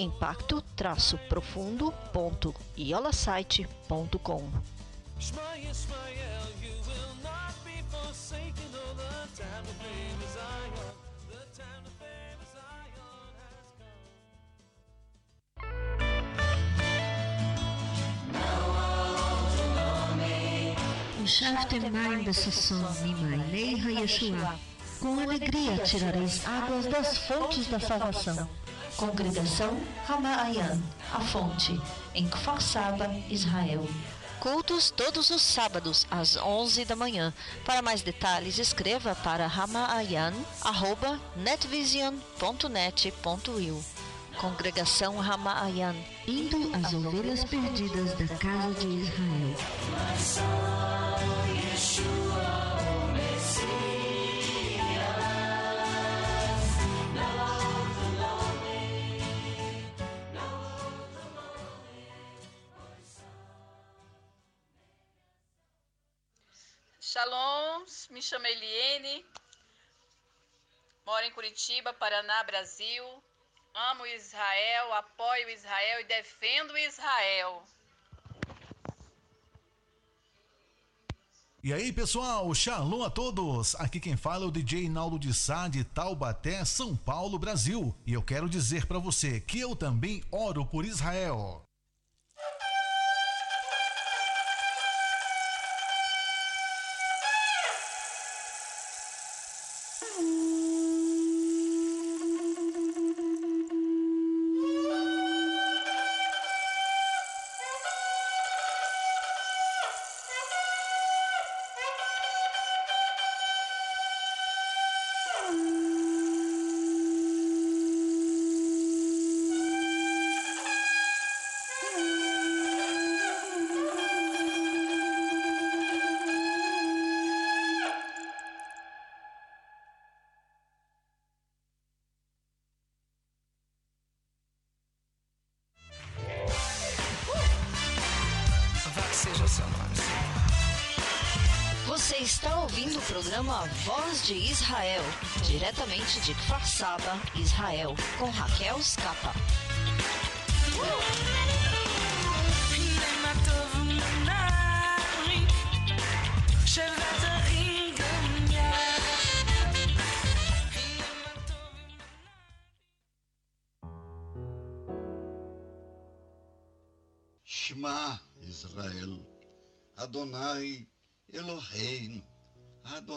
impacto-profundo.iolasite.com. O Shaftemai da Sasson Mimailei Yeshua. Com alegria tirareis águas das fontes da salvação. Congregação Ramaayan, a fonte, em Kfar Saba, Israel. Cultos todos os sábados às 11 da manhã. Para mais detalhes, escreva para ramaayan@netvision.net.il. Congregação Ramaayan, indo às ovelhas perdidas da casa de Israel. Shalom, me chamo Eliene, moro em Curitiba, Paraná, Brasil. Amo Israel, apoio Israel e defendo Israel. E aí, pessoal, shalom a todos! Aqui quem fala é o DJ Naldo de Sá de Taubaté, São Paulo, Brasil. E eu quero dizer para você que eu também oro por Israel. Programa Voz de Israel, diretamente de Kfar Saba, Israel, com Raquel Scapa. Shema Israel, Adonai Eloheinu,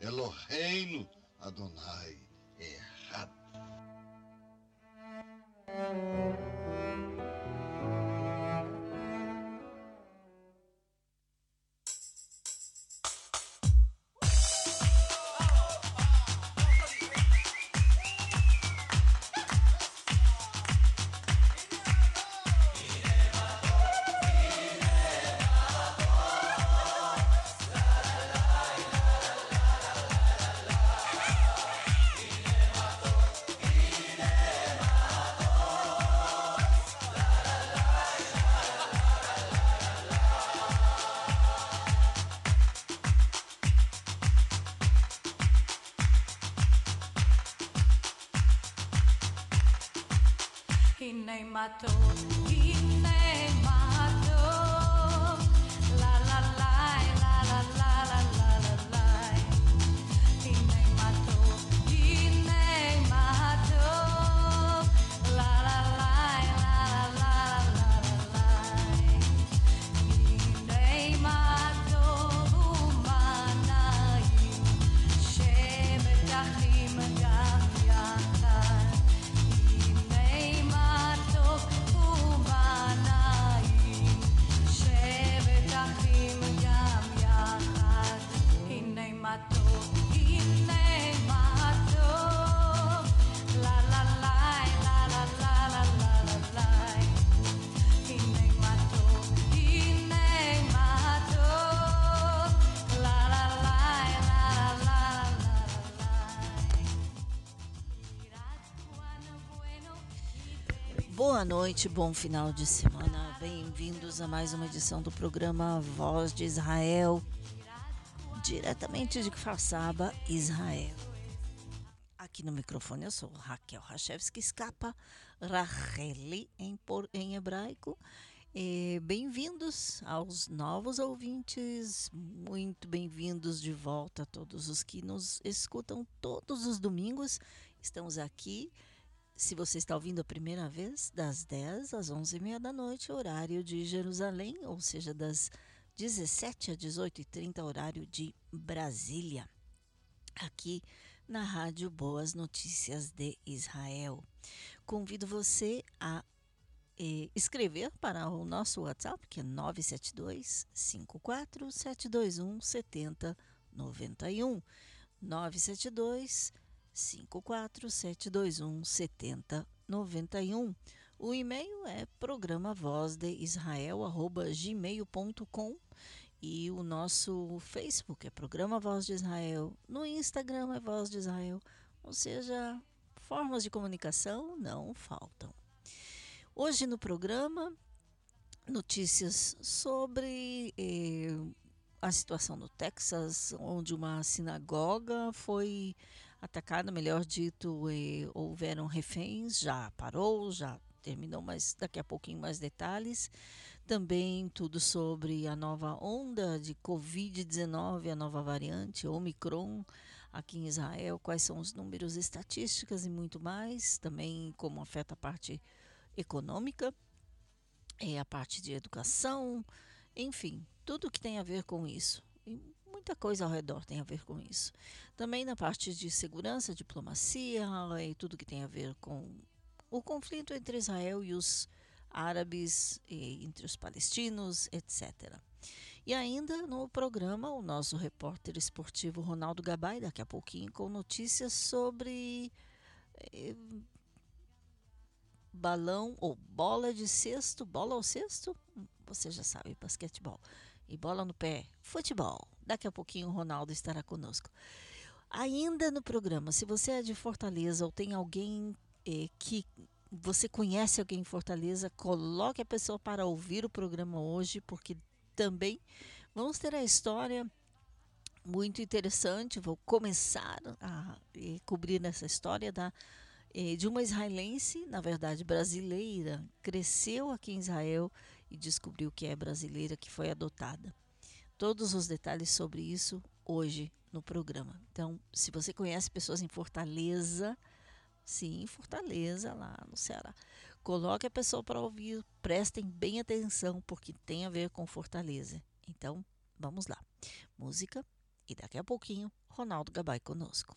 Eloheinu, Adonai Echad. Noite, bom final de semana. Bem-vindos a mais uma edição do programa Voz de Israel, diretamente de Kfar Israel. Aqui no microfone eu sou Raquel Rachevski Escapa, Racheli em, em hebraico. Bem-vindos aos novos ouvintes, muito bem-vindos de volta a todos os que nos escutam todos os domingos. Estamos aqui se você está ouvindo a primeira vez, das 10 às 11h30 da noite, horário de Jerusalém, ou seja, das 17 às 18h30, horário de Brasília. Aqui na Rádio Boas Notícias de Israel. Convido você a eh, escrever para o nosso WhatsApp, que é 972 54 721 7091. 972 54721 7091. O e-mail é programa voz de Israel gmail.com e o nosso Facebook é programa Voz de Israel, no Instagram é Voz de Israel, ou seja, formas de comunicação não faltam. Hoje no programa notícias sobre eh, a situação no Texas, onde uma sinagoga foi atacada, melhor dito, e houveram reféns, já parou, já terminou, mas daqui a pouquinho mais detalhes. Também tudo sobre a nova onda de Covid-19, a nova variante Omicron aqui em Israel, quais são os números estatísticas e muito mais, também como afeta a parte econômica, é, a parte de educação, enfim, tudo que tem a ver com isso. Muita coisa ao redor tem a ver com isso. Também na parte de segurança, diplomacia e tudo que tem a ver com o conflito entre Israel e os árabes, e entre os palestinos, etc. E ainda no programa, o nosso repórter esportivo Ronaldo Gabay, daqui a pouquinho, com notícias sobre eh, balão ou bola de cesto, bola ao cesto, você já sabe, basquetebol e bola no pé, futebol. Daqui a pouquinho o Ronaldo estará conosco. Ainda no programa, se você é de Fortaleza ou tem alguém eh, que você conhece alguém em Fortaleza, coloque a pessoa para ouvir o programa hoje, porque também vamos ter a história muito interessante. Vou começar a eh, cobrir essa história da, eh, de uma israelense, na verdade brasileira, cresceu aqui em Israel e descobriu que é brasileira, que foi adotada. Todos os detalhes sobre isso hoje no programa. Então, se você conhece pessoas em Fortaleza, sim, Fortaleza, lá no Ceará, coloque a pessoa para ouvir, prestem bem atenção, porque tem a ver com Fortaleza. Então, vamos lá. Música e daqui a pouquinho, Ronaldo Gabay conosco.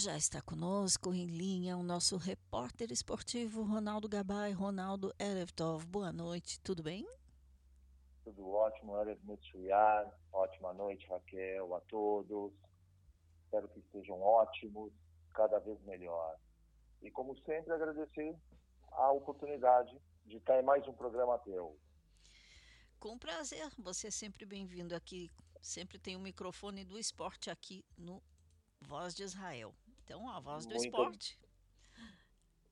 Já está conosco em linha o nosso repórter esportivo Ronaldo Gabay. Ronaldo Erevtov, boa noite, tudo bem? Tudo ótimo, Erev Metsuyar. Ótima noite, Raquel, a todos. Espero que estejam ótimos, cada vez melhor. E como sempre, agradecer a oportunidade de estar em mais um programa teu. Com prazer, você é sempre bem-vindo aqui. Sempre tem o um microfone do esporte aqui no Voz de Israel. Então, a Voz do Muito... Esporte.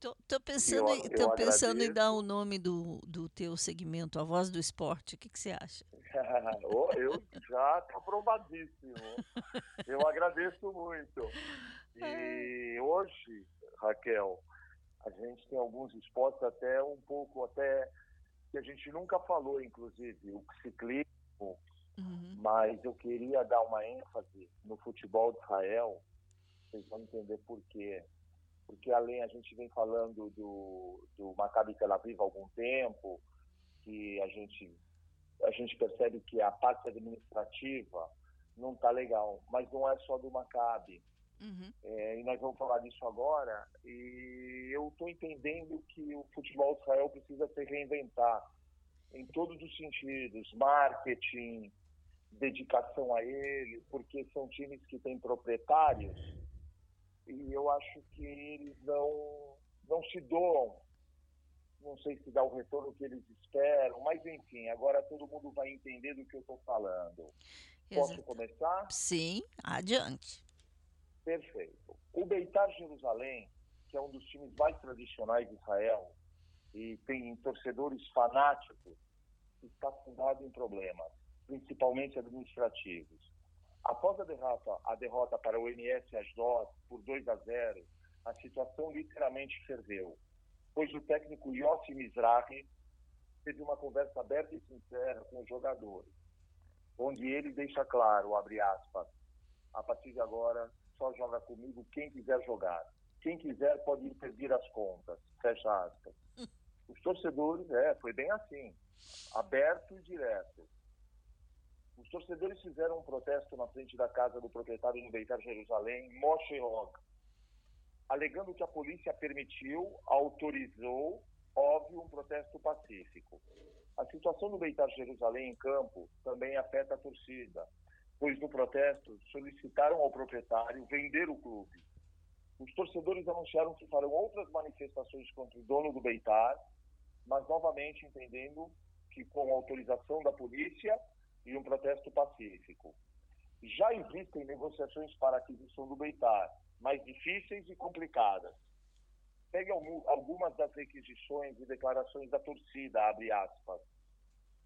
Tô pensando, eu, tô pensando em dar o nome do, do teu segmento, a Voz do Esporte. O que, que você acha? eu já estou aprovadíssimo. Eu agradeço muito. E hoje, Raquel, a gente tem alguns esportes até um pouco até que a gente nunca falou, inclusive, o ciclismo, uhum. mas eu queria dar uma ênfase no futebol de Israel, vocês vão entender por quê. Porque além, a gente vem falando do, do Maccabi Tel Aviv há algum tempo, que a gente, a gente percebe que a parte administrativa não está legal, mas não é só do Maccabi. Uhum. É, e nós vamos falar disso agora. E eu estou entendendo que o futebol de Israel precisa se reinventar em todos os sentidos marketing, dedicação a ele, porque são times que têm proprietários e eu acho que eles não, não se doam. Não sei se dá o retorno que eles esperam, mas enfim, agora todo mundo vai entender do que eu estou falando. Posso Exato. começar? Sim, adiante. Perfeito. O Beitar Jerusalém, que é um dos times mais tradicionais de Israel e tem torcedores fanáticos, está fundado em problemas, principalmente administrativos. Após a derrota, a derrota para o NS Asdod por 2 a 0, a situação literalmente ferveu, pois o técnico Yossi Mizrahi teve uma conversa aberta e sincera com os jogadores, onde ele deixa claro, abre aspas, a partir de agora só joga comigo quem quiser jogar. Quem quiser pode intervir as contas. Fecha aspas. Os torcedores, é, foi bem assim, aberto e direto. Os torcedores fizeram um protesto na frente da casa do proprietário do Beitar Jerusalém, Moshe Hog, alegando que a polícia permitiu, autorizou, óbvio, um protesto pacífico. A situação do Beitar Jerusalém em campo também afeta a torcida, pois no protesto solicitaram ao proprietário vender o clube. Os torcedores anunciaram que farão outras manifestações contra o dono do Beitar, mas novamente entendendo que com autorização da polícia e um protesto pacífico. Já existem negociações para aquisição do Beitar, mais difíceis e complicadas. Pegue algumas das requisições e declarações da torcida, abre aspas.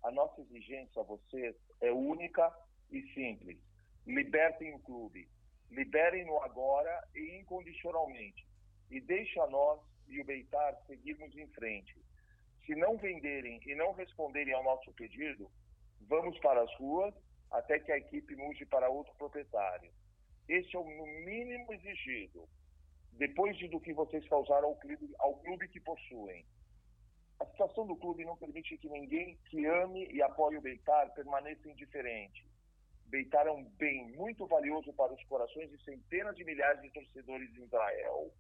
A nossa exigência a vocês é única e simples. Libertem o clube. Liberem-no agora e incondicionalmente. E deixe a nós e o Beitar seguirmos em frente. Se não venderem e não responderem ao nosso pedido, Vamos para as ruas até que a equipe mude para outro proprietário. Esse é o mínimo exigido, depois de do que vocês causaram ao clube, ao clube que possuem. A situação do clube não permite que ninguém que ame e apoie o Beitar permaneça indiferente. Beitar é um bem muito valioso para os corações de centenas de milhares de torcedores em Israel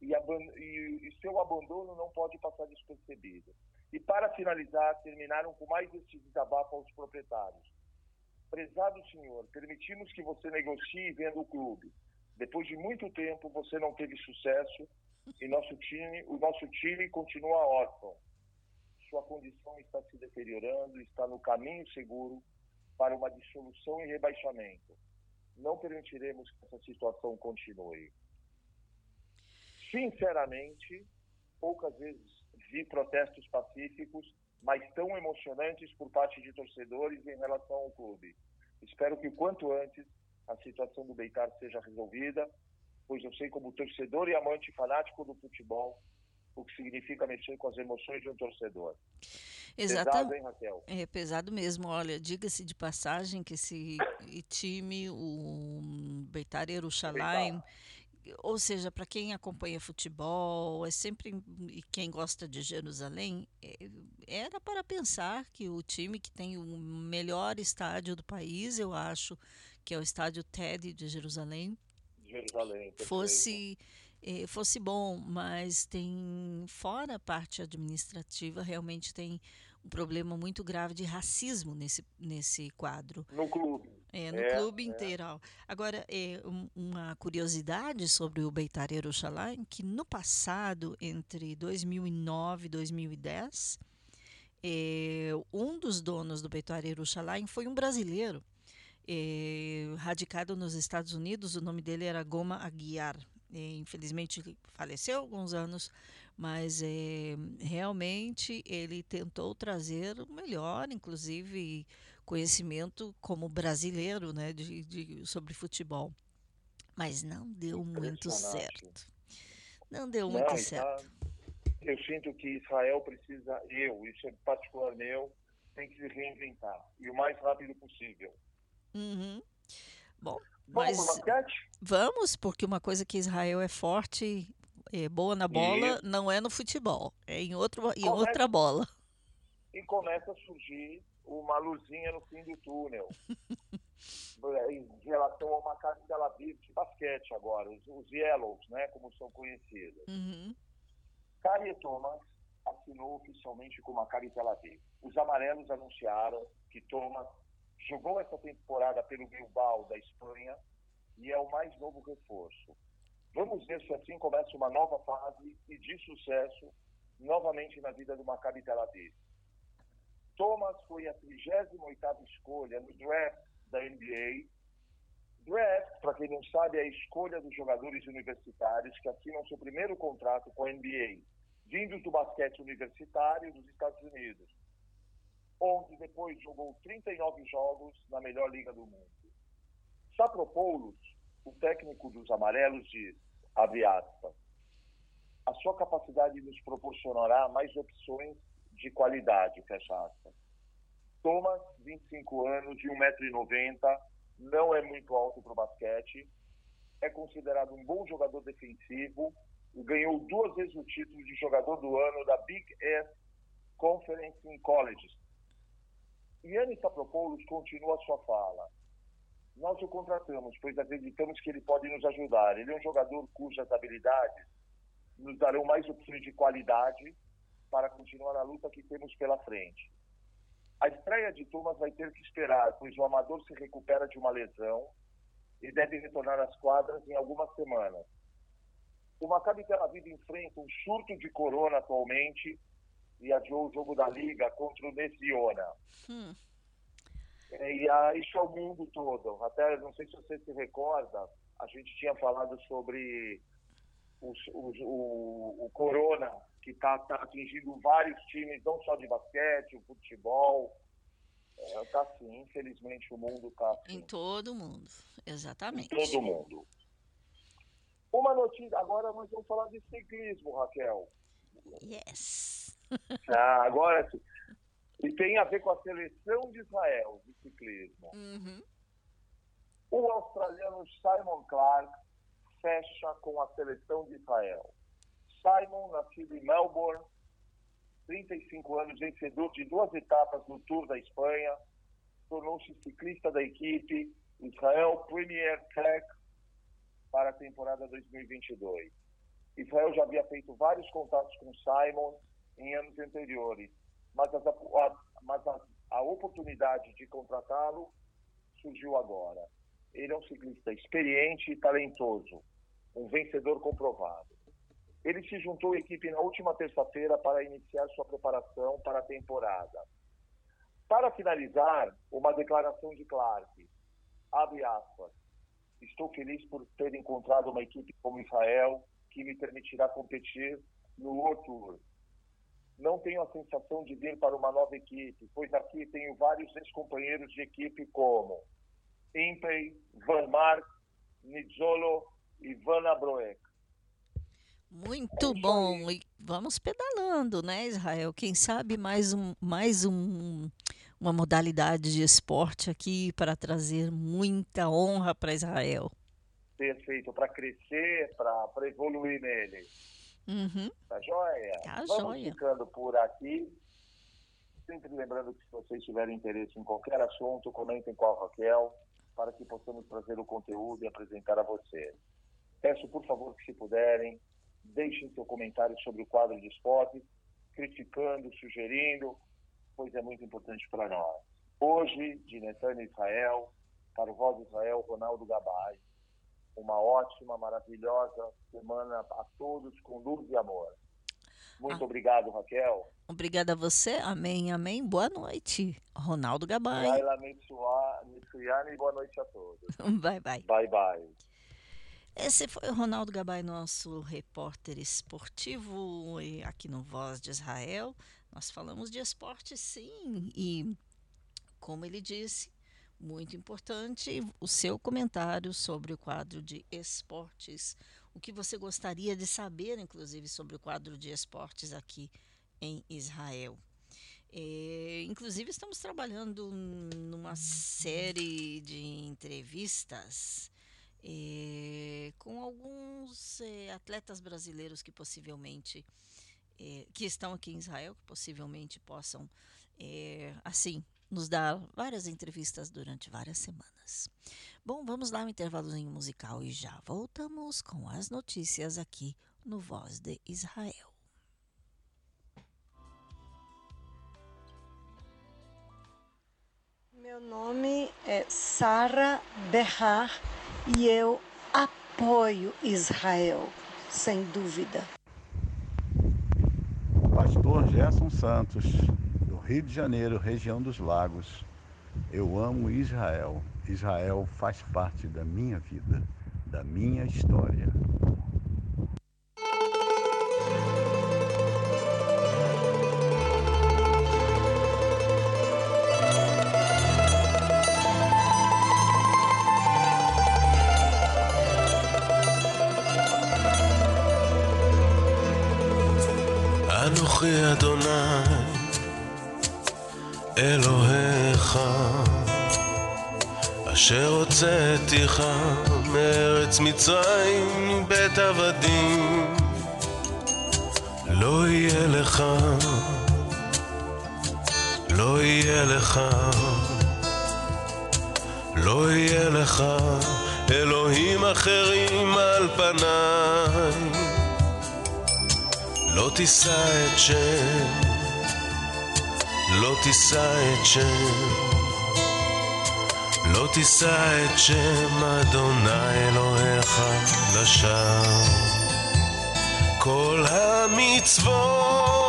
e, e, e seu abandono não pode passar despercebido. E para finalizar, terminaram com mais este desabafo aos proprietários. Prezado senhor, permitimos que você negocie e venda o clube. Depois de muito tempo, você não teve sucesso e nosso time, o nosso time continua órfão. Sua condição está se deteriorando está no caminho seguro para uma dissolução e rebaixamento. Não permitiremos que essa situação continue. Sinceramente, poucas vezes vi protestos pacíficos, mas tão emocionantes por parte de torcedores em relação ao clube. Espero que o quanto antes a situação do Beitar seja resolvida, pois eu sei como torcedor e amante fanático do futebol o que significa mexer com as emoções de um torcedor. Exatamente. Pesado, hein, Raquel? É pesado mesmo. Olha, diga-se de passagem que esse time, o Beitar Yerushalayim, ou seja, para quem acompanha futebol, é sempre e quem gosta de Jerusalém, é, era para pensar que o time que tem o melhor estádio do país, eu acho, que é o estádio TED de Jerusalém, Jerusalém. fosse eh, fosse bom, mas tem fora a parte administrativa realmente tem um problema muito grave de racismo nesse nesse quadro. No clube. É, no é, clube é. inteiro. Agora, é, um, uma curiosidade sobre o Beitar Yerushalayim, que no passado, entre 2009 e 2010, é, um dos donos do Beitar Yerushalayim foi um brasileiro, é, radicado nos Estados Unidos, o nome dele era Goma Aguiar. É, infelizmente faleceu há alguns anos, mas é, realmente ele tentou trazer o melhor, inclusive conhecimento como brasileiro né, de, de, sobre futebol. Mas não deu muito certo. Não deu muito tá certo. eu sinto que Israel precisa, eu, isso é particular meu, tem que se reinventar. E o mais rápido possível. Uhum. Bom, mas vamos, porque uma coisa que Israel é forte, é boa na bola, e... não é no futebol, é em, outro, em começa, outra bola. E começa a surgir uma luzinha no fim do túnel. em relação ao Maccabi Tel Aviv de basquete agora, os, os Yellows, né, como são conhecidos. Uhum. Kari Thomas assinou oficialmente com o Maccabi Tel Aviv. Os amarelos anunciaram que Thomas jogou essa temporada pelo Bilbao da Espanha e é o mais novo reforço. Vamos ver se assim começa uma nova fase e de sucesso novamente na vida do Maccabi Tel Aviv. Thomas foi a 38ª escolha no draft da NBA. Draft, para quem não sabe, é a escolha dos jogadores universitários que assinam seu primeiro contrato com a NBA, vindos do basquete universitário dos Estados Unidos, onde depois jogou 39 jogos na melhor liga do mundo. Sapropoulos, o técnico dos amarelos, abre aspas, a sua capacidade nos proporcionará mais opções de qualidade, fecha aspas. Thomas, 25 anos, de 1,90m, não é muito alto para o basquete, é considerado um bom jogador defensivo e ganhou duas vezes o título de jogador do ano da Big S Conference in Colleges. Yannis Sapropoulos continua sua fala. Nós o contratamos, pois acreditamos que ele pode nos ajudar. Ele é um jogador cujas habilidades nos darão mais opções de qualidade para continuar a luta que temos pela frente. A estreia de Thomas vai ter que esperar, pois o amador se recupera de uma lesão e deve retornar às quadras em algumas semanas. O Maccabi Tel Aviv enfrenta um surto de corona atualmente e adiou o jogo da Liga contra o Nesiona. Hum. E a, isso é o mundo todo. Até, não sei se você se recorda, a gente tinha falado sobre os, os, o, o corona que está tá atingindo vários times, não só de basquete, o futebol. Está é, tá assim, infelizmente o mundo está assim. Em todo mundo, exatamente. Em todo mundo. Uma notícia, agora nós vamos falar de ciclismo, Raquel. Yes. Ah, agora sim. E tem a ver com a seleção de Israel de ciclismo. Uhum. O australiano Simon Clark fecha com a seleção de Israel. Simon, nascido em Melbourne, 35 anos, vencedor de duas etapas no Tour da Espanha, tornou-se ciclista da equipe Israel Premier Tech para a temporada 2022. Israel já havia feito vários contatos com Simon em anos anteriores, mas, as, a, mas a, a oportunidade de contratá-lo surgiu agora. Ele é um ciclista experiente e talentoso, um vencedor comprovado. Ele se juntou à equipe na última terça-feira para iniciar sua preparação para a temporada. Para finalizar, uma declaração de Clark. Abre aspas. Estou feliz por ter encontrado uma equipe como Israel que me permitirá competir no World Tour. Não tenho a sensação de vir para uma nova equipe, pois aqui tenho vários ex-companheiros de equipe como Impey, Van Mark, Nizzolo e Van Abroek. Muito bom. E vamos pedalando, né, Israel? Quem sabe mais um, mais um, uma modalidade de esporte aqui para trazer muita honra para Israel. Perfeito, para crescer, para evoluir nele. Uhum. Tá joia? Tá Vamos joia. ficando por aqui. Sempre lembrando que se vocês tiverem interesse em qualquer assunto, comentem com a Raquel para que possamos trazer o conteúdo e apresentar a você. Peço, por favor, que se puderem, deixem seu comentário sobre o quadro de esporte, criticando, sugerindo, pois é muito importante para nós. Hoje, de Netânia Israel, para o Voz de Israel, Ronaldo Gabay. Uma ótima, maravilhosa semana a todos, com luz e amor. Muito ah. obrigado, Raquel. Obrigada a você. Amém, amém. Boa noite, Ronaldo Gabay. Laila Mitsuyane, boa noite a todos. Bye, bye. Bye, bye. Esse foi o Ronaldo Gabay, nosso repórter esportivo aqui no Voz de Israel. Nós falamos de esporte, sim, e como ele disse, muito importante o seu comentário sobre o quadro de esportes. O que você gostaria de saber, inclusive, sobre o quadro de esportes aqui em Israel. É, inclusive, estamos trabalhando numa série de entrevistas é, com alguns é, atletas brasileiros que possivelmente é, que estão aqui em Israel, que possivelmente possam assim nos dar várias entrevistas durante várias semanas. Bom, vamos lá um intervalozinho musical e já voltamos com as notícias aqui no Voz de Israel. Meu nome é Sara Berrar e eu apoio Israel, sem dúvida. Pastor Gerson Santos, do Rio de Janeiro, região dos Lagos. Eu amo Israel. Israel faz parte da minha vida, da minha história. תישא את שם, לא תישא את שם, לא תישא את שם אדוני אלוהיך לשווא. כל המצוות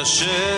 the ship.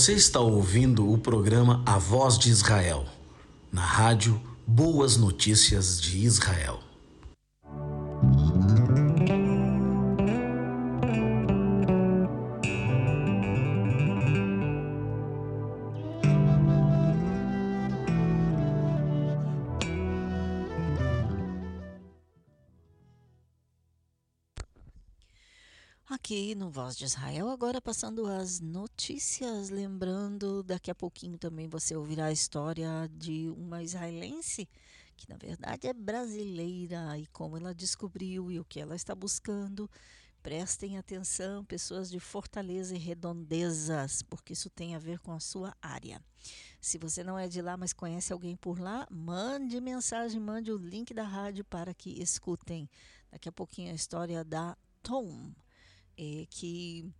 Você está ouvindo o programa A Voz de Israel, na rádio Boas Notícias de Israel. Voz de Israel, agora passando as notícias, lembrando, daqui a pouquinho também você ouvirá a história de uma israelense que na verdade é brasileira e como ela descobriu e o que ela está buscando. Prestem atenção, pessoas de Fortaleza e Redondezas, porque isso tem a ver com a sua área. Se você não é de lá, mas conhece alguém por lá, mande mensagem, mande o link da rádio para que escutem. Daqui a pouquinho a história da Tom é, que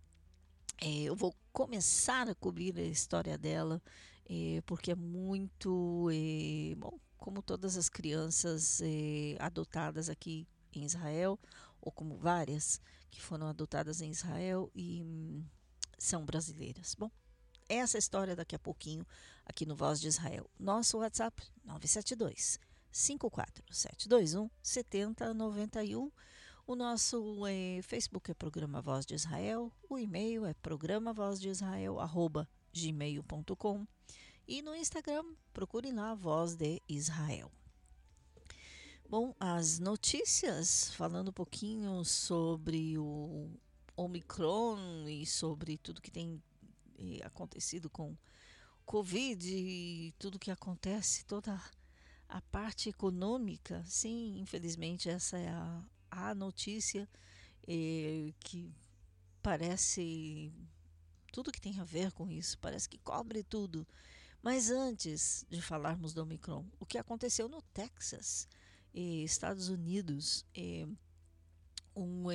é, eu vou começar a cobrir a história dela, é, porque é muito. é, bom, como todas as crianças é, adotadas aqui em Israel, ou como várias que foram adotadas em Israel e hum, são brasileiras. Bom, essa história daqui a pouquinho aqui no Voz de Israel. Nosso WhatsApp 972 54721 7091. O nosso eh, Facebook é Programa Voz de Israel, o e-mail é programa voz de Israel, arroba gmail.com e no Instagram procure lá Voz de Israel. Bom, as notícias, falando um pouquinho sobre o Omicron e sobre tudo que tem eh, acontecido com Covid e tudo que acontece, toda a parte econômica, sim, infelizmente essa é a, a notícia eh, que parece tudo que tem a ver com isso, parece que cobre tudo. Mas antes de falarmos do Omicron, o que aconteceu no Texas, eh, Estados Unidos, eh, um,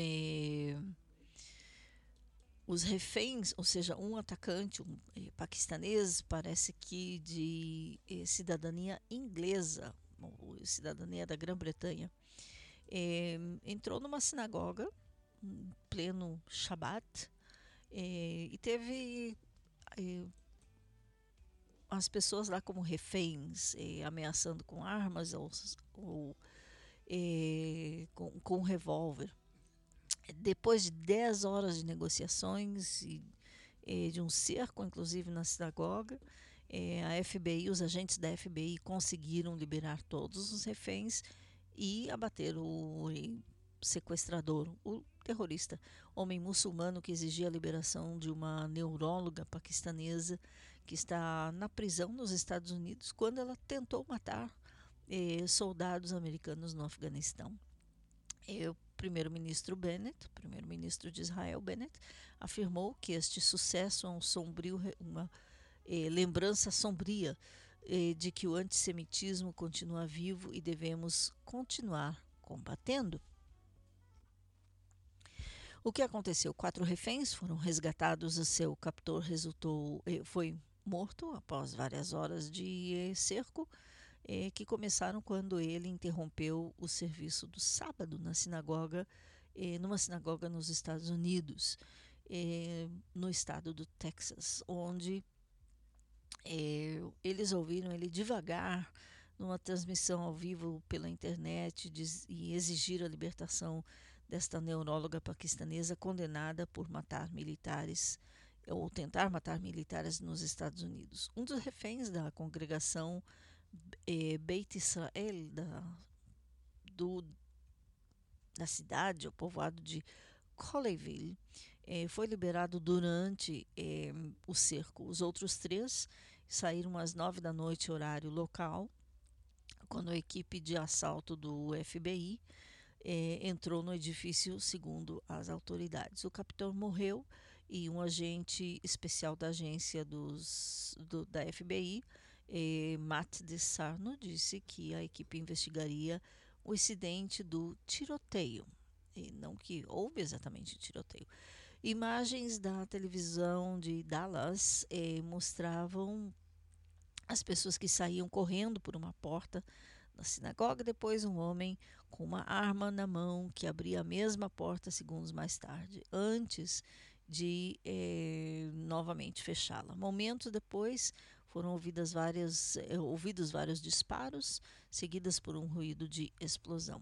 os reféns, ou seja, um atacante, um paquistanês, parece que de cidadania inglesa, cidadania da Grã-Bretanha, eh, entrou numa sinagoga em pleno Shabat eh, e teve eh, as pessoas lá como reféns, eh, ameaçando com armas ou, ou eh, com, com um revólver. Depois de 10 horas de negociações e eh, de um cerco, inclusive na sinagoga, a FBI, os agentes da FBI conseguiram liberar todos os reféns e abater o sequestrador, o terrorista, homem muçulmano que exigia a liberação de uma neuróloga paquistanesa que está na prisão nos Estados Unidos quando ela tentou matar eh, soldados americanos no Afeganistão. E o primeiro-ministro Bennett, primeiro-ministro de Israel Bennett, afirmou que este sucesso é um sombrio, uma eh, lembrança sombria eh, de que o antissemitismo continua vivo e devemos continuar combatendo. O que aconteceu? Quatro reféns foram resgatados. O seu captor resultou, eh, foi morto após várias horas de eh, cerco, eh, que começaram quando ele interrompeu o serviço do sábado na sinagoga, eh, numa sinagoga nos Estados Unidos, eh, no estado do Texas, onde é, eles ouviram ele devagar numa transmissão ao vivo pela internet diz, e exigiram a libertação desta neuróloga paquistanesa condenada por matar militares ou tentar matar militares nos Estados Unidos. Um dos reféns da congregação eh, Beit Israel da, do, da cidade, o povoado de Colleyville, eh, foi liberado durante eh, o cerco. Os outros três saíram às nove da noite, horário local, quando a equipe de assalto do FBI eh, entrou no edifício, segundo as autoridades. O capitão morreu e um agente especial da agência dos, do, da FBI, Matt DeSarno, disse que a equipe investigaria o incidente do tiroteio. E não que houve exatamente tiroteio. Imagens da televisão de Dallas eh, mostravam as pessoas que saíam correndo por uma porta na sinagoga, depois um homem com uma arma na mão que abria a mesma porta segundos mais tarde, antes de eh, novamente fechá-la. Momentos depois foram ouvidas várias, eh, ouvidos vários disparos, seguidas por um ruído de explosão.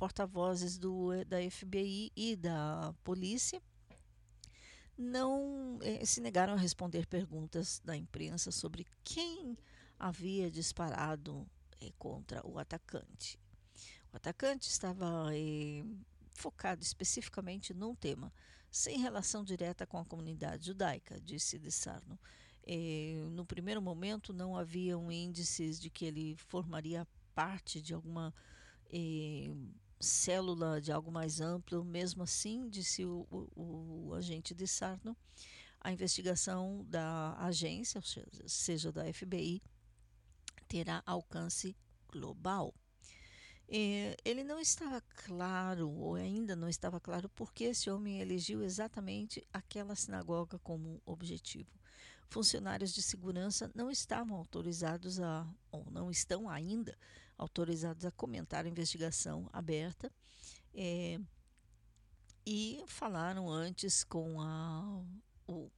Porta-vozes da FBI e da polícia não eh, se negaram a responder perguntas da imprensa sobre quem havia disparado eh, contra o atacante. O atacante estava eh, focado especificamente num tema, sem relação direta com a comunidade judaica, disse de Sarno. Eh, no primeiro momento, não haviam índices de que ele formaria parte de alguma eh, célula de algo mais amplo, mesmo assim, disse o, o, o agente de Sarno, a investigação da agência, seja, da FBI, terá alcance global. É, ele não estava claro, ou ainda não estava claro, porque esse homem elegeu exatamente aquela sinagoga como objetivo. Funcionários de segurança não estavam autorizados a, ou não estão ainda autorizados a comentar a investigação aberta. É, e falaram antes com a, o,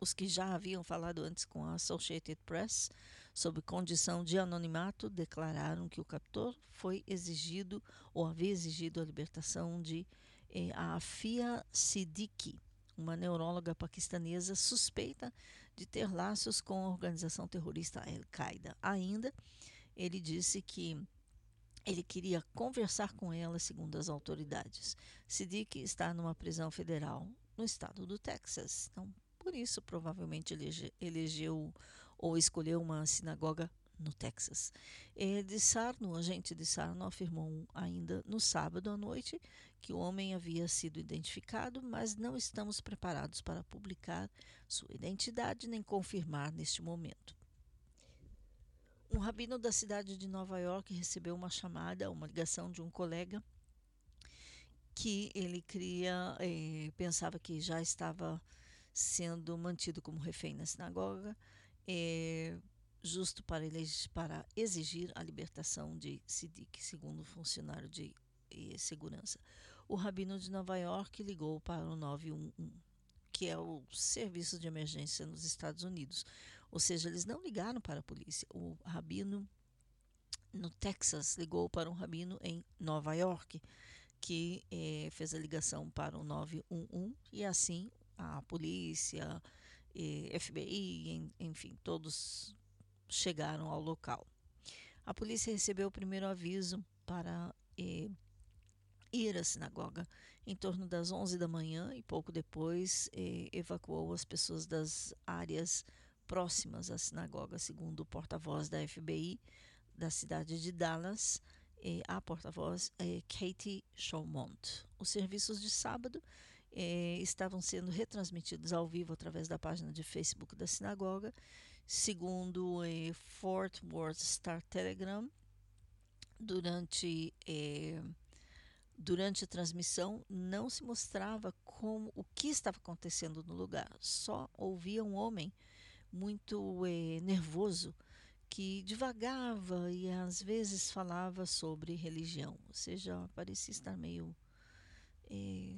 os que já haviam falado antes com a Associated Press sob condição de anonimato, declararam que o captor foi exigido ou havia exigido a libertação de eh, Afia Siddiqui, uma neuróloga paquistanesa suspeita de ter laços com a organização terrorista Al-Qaeda. Ainda, ele disse que ele queria conversar com ela, segundo as autoridades. Siddiqui está numa prisão federal no estado do Texas. Então, por isso, provavelmente elege, elegeu ou escolheu uma sinagoga no Texas. E de Sarno, o agente de Sarno afirmou ainda no sábado à noite que o homem havia sido identificado, mas não estamos preparados para publicar sua identidade nem confirmar neste momento. Um rabino da cidade de Nova York recebeu uma chamada, uma ligação de um colega que ele queria, eh, pensava que já estava sendo mantido como refém na sinagoga, é, justo para, para exigir a libertação de Siddiq, segundo o funcionário de eh, segurança. O rabino de Nova York ligou para o 911, que é o serviço de emergência nos Estados Unidos. Ou seja, eles não ligaram para a polícia. O rabino no Texas ligou para um rabino em Nova York, que eh, fez a ligação para o 911 e assim a polícia, FBI, enfim, todos chegaram ao local. A polícia recebeu o primeiro aviso para eh, ir à sinagoga em torno das 11 da manhã e pouco depois eh, evacuou as pessoas das áreas próximas à sinagoga, segundo o porta-voz da FBI da cidade de Dallas, a porta-voz é Katie Chaumont. Os serviços de sábado eh, estavam sendo retransmitidos ao vivo através da página de Facebook da sinagoga, segundo eh, Fort Worth Star Telegram. Durante durante a transmissão não se mostrava como o que estava acontecendo no lugar, só ouvia um homem muito eh, nervoso que divagava e às vezes falava sobre religião, ou seja, parecia estar meio eh,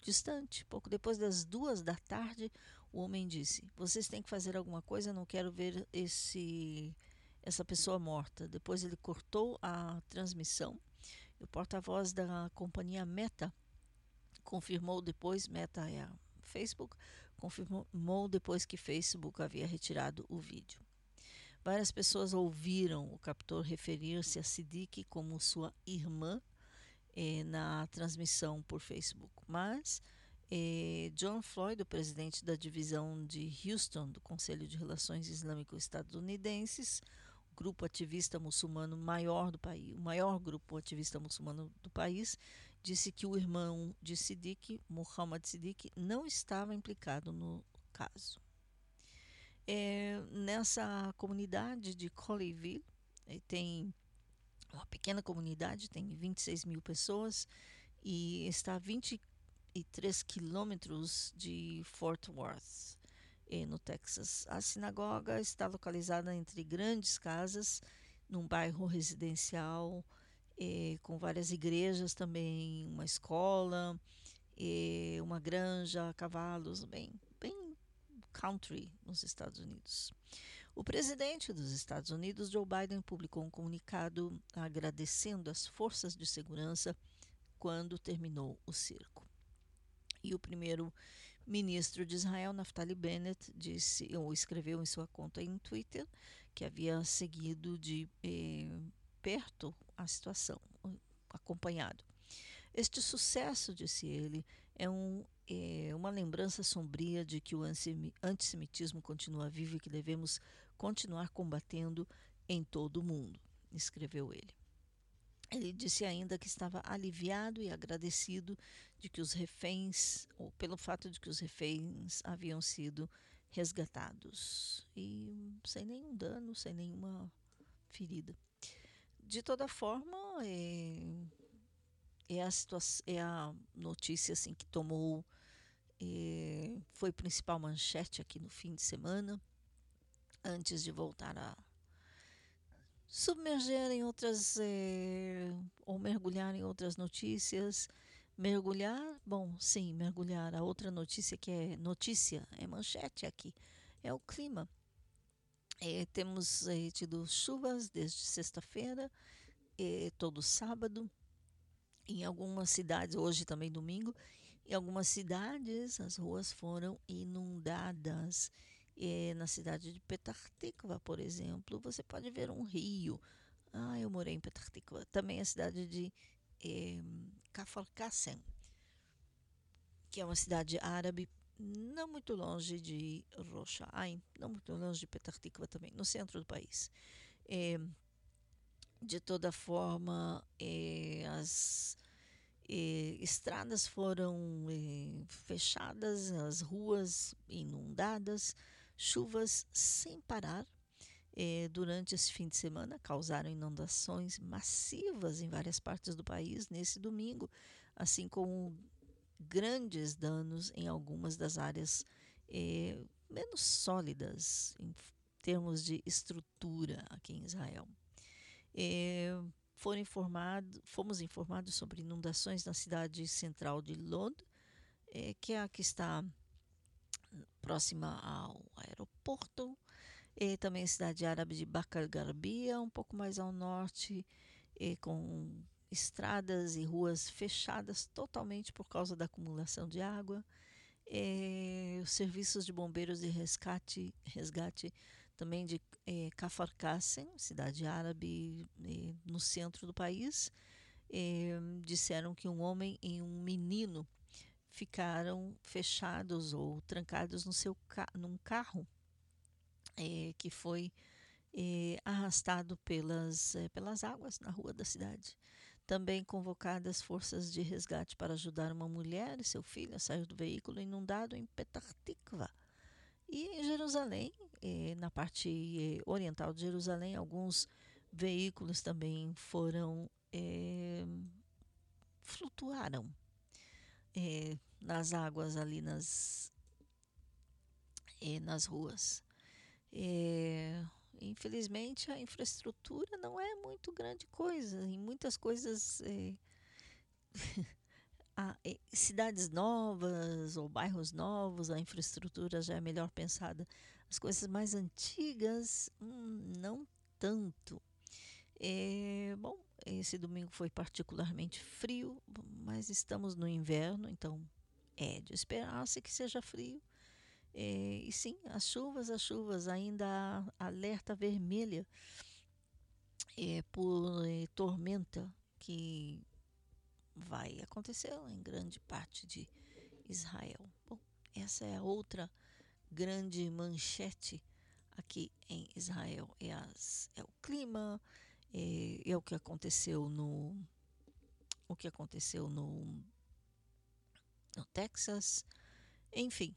distante. Pouco depois das duas da tarde, o homem disse: Vocês têm que fazer alguma coisa, não quero ver esse essa pessoa morta. Depois ele cortou a transmissão. O porta-voz da companhia Meta confirmou depois, Meta é a Facebook, confirmou depois que Facebook havia retirado o vídeo. Várias pessoas ouviram o captor referir-se a Siddiq como sua irmã eh, na transmissão por Facebook, mas eh, John Floyd, o presidente da divisão de Houston do Conselho de Relações Islâmico-Estadunidenses, grupo ativista muçulmano maior do país, o maior grupo ativista muçulmano do país, disse que o irmão de Siddiq, Muhammad Siddiq, não estava implicado no caso. É, nessa comunidade de Colleyville, é, tem uma pequena comunidade, tem 26 mil pessoas e está a 23 quilômetros de Fort Worth, é, no Texas. A sinagoga está localizada entre grandes casas, num bairro residencial, é, com várias igrejas também, uma escola, é, uma granja, cavalos, bem, bem country nos Estados Unidos. O presidente dos Estados Unidos, Joe Biden, publicou um comunicado agradecendo as forças de segurança quando terminou o circo. E o primeiro ministro de Israel, Naftali Bennett, disse ou escreveu em sua conta em Twitter que havia seguido de eh, perto a situação, acompanhado. Este sucesso, disse ele, é um é uma lembrança sombria de que o antissemitismo continua vivo e que devemos continuar combatendo em todo o mundo, escreveu ele. Ele disse ainda que estava aliviado e agradecido de que os reféns, ou pelo fato de que os reféns haviam sido resgatados e sem nenhum dano, sem nenhuma ferida. De toda forma, é, é a, situação, é a notícia assim, que tomou e foi principal manchete aqui no fim de semana, antes de voltar a submerger em outras eh, ou mergulhar em outras notícias. Mergulhar, bom, sim, mergulhar. A outra notícia que é notícia, é manchete aqui, é o clima. É, temos eh, tido chuvas desde sexta-feira, eh, todo sábado, em algumas cidades, hoje também domingo, em algumas cidades, as ruas foram inundadas. Na cidade de Petah Tikva, por exemplo, você pode ver um rio. Ah, eu morei em Petah Tikva. Também a cidade de Kafar Qassem, que é uma cidade árabe não muito longe de Rosh Haim, não muito longe de Petah Tikva também, no centro do país. Eh, de toda forma, eh, as eh, estradas foram eh, fechadas, as ruas inundadas, chuvas sem parar. Eh, durante esse fim de semana causaram inundações massivas em várias partes do país nesse domingo, assim como grandes danos em algumas das áreas eh, menos sólidas em termos de estrutura aqui em Israel. Eh, foram informado, fomos informados sobre inundações na cidade central de Lod, é, que é a que está próxima ao aeroporto, e também a cidade árabe de Bakar Garbia, um pouco mais ao norte, com estradas e ruas fechadas totalmente por causa da acumulação de água. E os serviços de bombeiros de resgate, resgate também de é, Kafar Qassem, cidade árabe é, no centro do país, é, disseram que um homem e um menino ficaram fechados ou trancados no seu ca num carro que foi arrastado pelas, pelas águas na rua da cidade. Também convocadas forças de resgate para ajudar uma mulher e seu filho a sair do veículo inundado em Petah Tikva. E em Jerusalém, eh, na parte eh, oriental de Jerusalém, alguns veículos também foram eh, flutuaram nas águas ali nas nas ruas. Infelizmente a infraestrutura não é muito grande coisa. Em muitas coisas a, cidades novas ou bairros novos, a infraestrutura já é melhor pensada. As coisas mais antigas, hum, não tanto. É, bom, esse domingo foi particularmente frio, mas estamos no inverno, então é de esperar-se que seja frio. É, e sim, as chuvas, as chuvas, ainda há alerta vermelha é, por é, tormenta que vai acontecer em grande parte de Israel. Bom, essa é a outra grande manchete aqui em Israel. É, as, é o clima, é, é, o que aconteceu no o que aconteceu no, no Texas, enfim,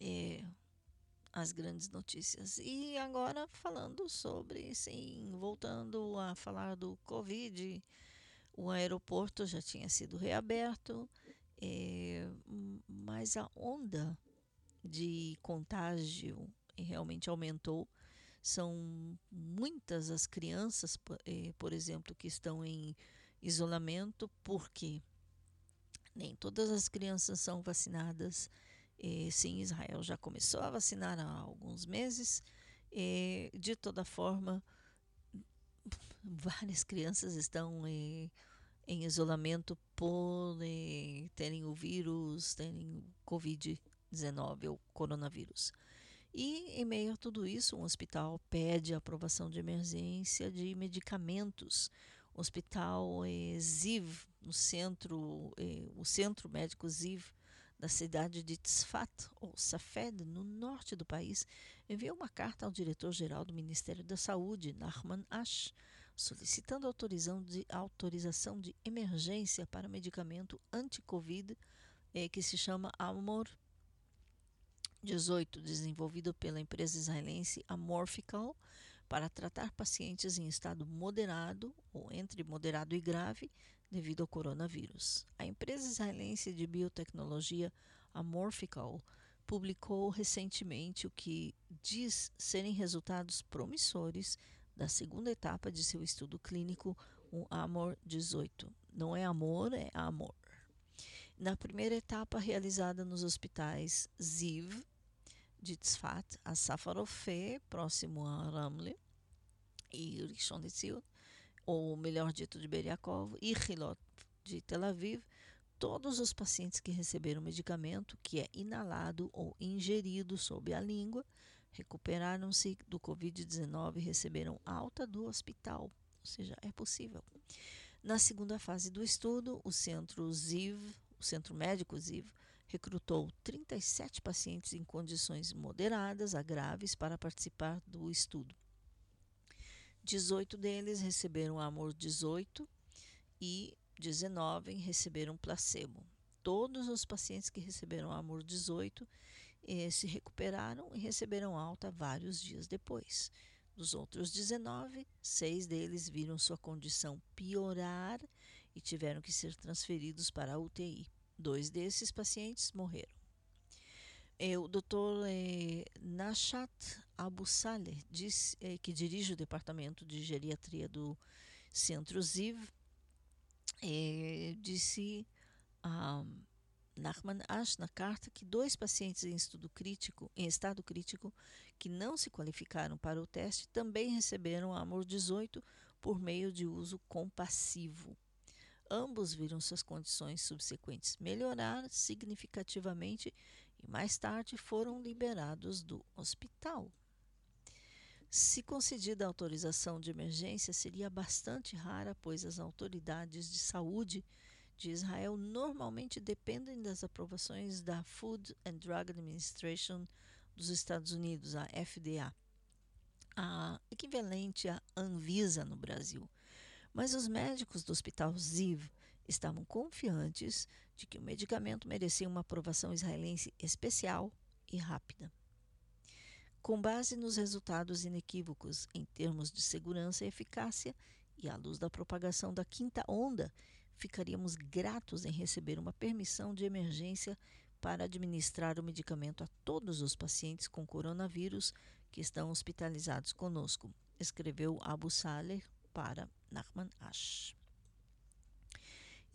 é, as grandes notícias. E agora falando sobre, sim, voltando a falar do Covid, o aeroporto já tinha sido reaberto, é, mas a onda de contágio realmente aumentou. São muitas as crianças, é, por exemplo, que estão em isolamento, porque nem todas as crianças são vacinadas. É, sim, Israel já começou a vacinar há alguns meses. É, de toda forma, várias crianças estão eh, em isolamento por eh, terem o vírus, terem Covid-19 ou coronavírus. E em meio a tudo isso, um hospital pede aprovação de emergência de medicamentos. O hospital eh, Ziv, no centro, eh, o centro médico Ziv da cidade de Tzfat, ou Safed, no norte do país, enviou uma carta ao diretor-geral do Ministério da Saúde, Nachman Ash, solicitando de, autorização de emergência para medicamento anti-Covid eh, que se chama Amor 18, desenvolvido pela empresa israelense Amorphical, para tratar pacientes em estado moderado ou entre moderado e grave devido ao coronavírus. A empresa israelense de biotecnologia Amorphical publicou recentemente o que diz serem resultados promissores da segunda etapa de seu estudo clínico, o Amor 18. Não é amor, é amor. Na primeira etapa, realizada nos hospitais Ziv, de Tzfat, a Safarofé, próximo a Ramle, e Rishon LeZion, ou melhor dito, de Beriakov, e Hilot, de Tel Aviv, todos os pacientes que receberam medicamento que é inalado ou ingerido sob a língua recuperaram-se do Covid-19 e receberam alta do hospital. Ou seja, é possível. Na segunda fase do estudo, o Centro ZIV, o Centro Médico ZIV, recrutou 37 pacientes em condições moderadas a graves para participar do estudo. 18 deles receberam Amor 18 e 19 receberam placebo. Todos os pacientes que receberam Amor 18 eh, se recuperaram e receberam alta vários dias depois. Dos outros 19, seis deles viram sua condição piorar e tiveram que ser transferidos para a UTI. Dois desses pacientes morreram. É, o Dr. É, Nashat Abu Saleh, diz, é, que dirige o departamento de geriatria do Centro ZIV, é, disse a Nachman Ash na carta que dois pacientes em estudo crítico, em estado crítico, que não se qualificaram para o teste, também receberam Amor 18 por meio de uso compassivo. Ambos viram suas condições subsequentes melhorar significativamente e mais tarde foram liberados do hospital. Se concedida a autorização de emergência, seria bastante rara, pois as autoridades de saúde de Israel normalmente dependem das aprovações da Food and Drug Administration dos Estados Unidos, a FDA, a equivalente à Anvisa no Brasil. Mas os médicos do Hospital Ziv estavam confiantes de que o medicamento merecia uma aprovação israelense especial e rápida. Com base nos resultados inequívocos em termos de segurança e eficácia, e à luz da propagação da quinta onda ficaríamos gratos em receber uma permissão de emergência para administrar o medicamento a todos os pacientes com coronavírus que estão hospitalizados conosco, escreveu Abu Saleh para Nachman Ash.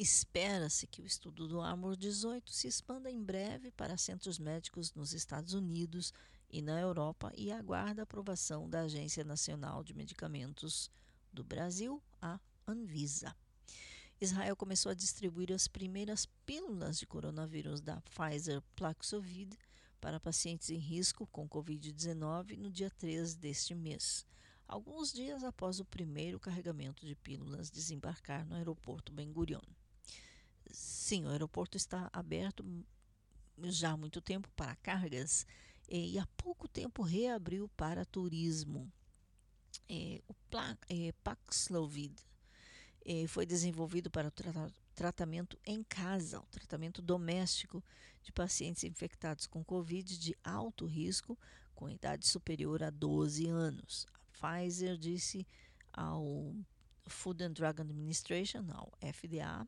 Espera-se que o estudo do Armor 18 se expanda em breve para centros médicos nos Estados Unidos e na Europa e aguarda a aprovação da Agência Nacional de Medicamentos do Brasil, a Anvisa. Israel começou a distribuir as primeiras pílulas de coronavírus da Pfizer Paxlovid para pacientes em risco com Covid-19 no dia 3 deste mês, alguns dias após o primeiro carregamento de pílulas desembarcar no aeroporto Ben Gurion. Sim, o aeroporto está aberto já há muito tempo para cargas e há pouco tempo reabriu para turismo. É, o é, Paxlovid é, foi desenvolvido para o tra tratamento em casa, o tratamento doméstico de pacientes infectados com Covid de alto risco com idade superior a 12 anos. A Pfizer disse ao Food and Drug Administration, ao FDA,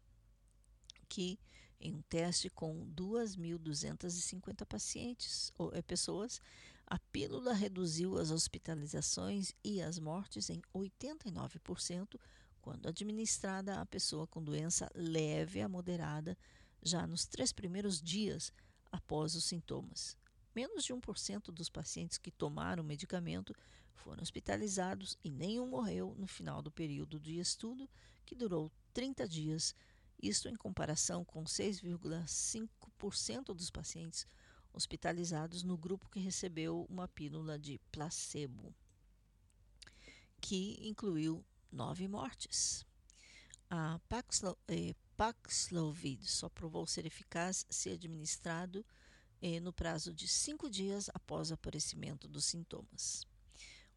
que em um teste com 2.250 pacientes ou é, pessoas, a pílula reduziu as hospitalizações e as mortes em 89% quando administrada a pessoa com doença leve a moderada já nos três primeiros dias após os sintomas. Menos de 1% dos pacientes que tomaram o medicamento foram hospitalizados e nenhum morreu no final do período de estudo, que durou 30 dias, isto em comparação com 6,5% dos pacientes hospitalizados no grupo que recebeu uma pílula de placebo, que incluiu nove mortes. A Paxlo, eh, Paxlovid só provou ser eficaz se administrado eh, no prazo de cinco dias após o aparecimento dos sintomas.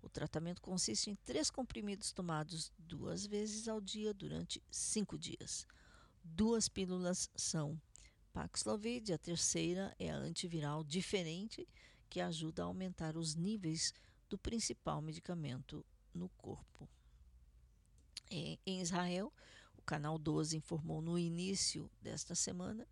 O tratamento consiste em três comprimidos tomados duas vezes ao dia durante cinco dias. Duas pílulas são Paxlovid, a terceira é a antiviral diferente, que ajuda a aumentar os níveis do principal medicamento no corpo. É, em Israel, o canal 12 informou no início desta semana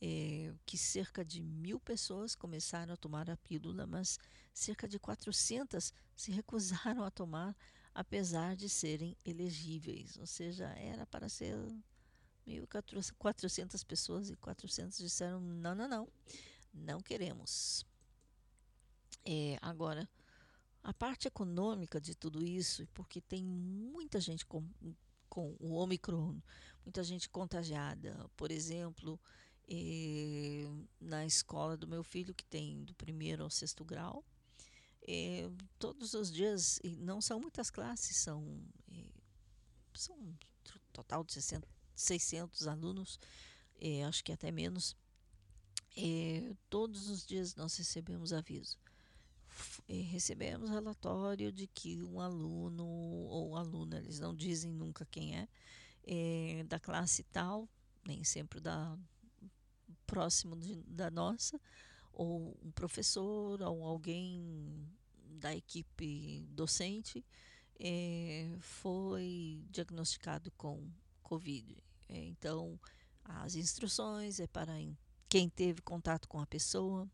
é, que cerca de mil pessoas começaram a tomar a pílula, mas cerca de 400 se recusaram a tomar, apesar de serem elegíveis. Ou seja, era para ser 1.400 pessoas e 400 disseram: não, não, não, não queremos. É, agora, a parte econômica de tudo isso, porque tem muita gente com, com o Omicron, muita gente contagiada. Por exemplo, eh, na escola do meu filho, que tem do primeiro ao sexto grau, eh, todos os dias, não são muitas classes, são, eh, são um total de 60, 600 alunos, eh, acho que até menos. Eh, todos os dias nós recebemos aviso recebemos relatório de que um aluno ou aluna, eles não dizem nunca quem é, é da classe tal, nem sempre da próximo de, da nossa, ou um professor ou alguém da equipe docente é, foi diagnosticado com Covid. É, então, as instruções é para quem teve contato com a pessoa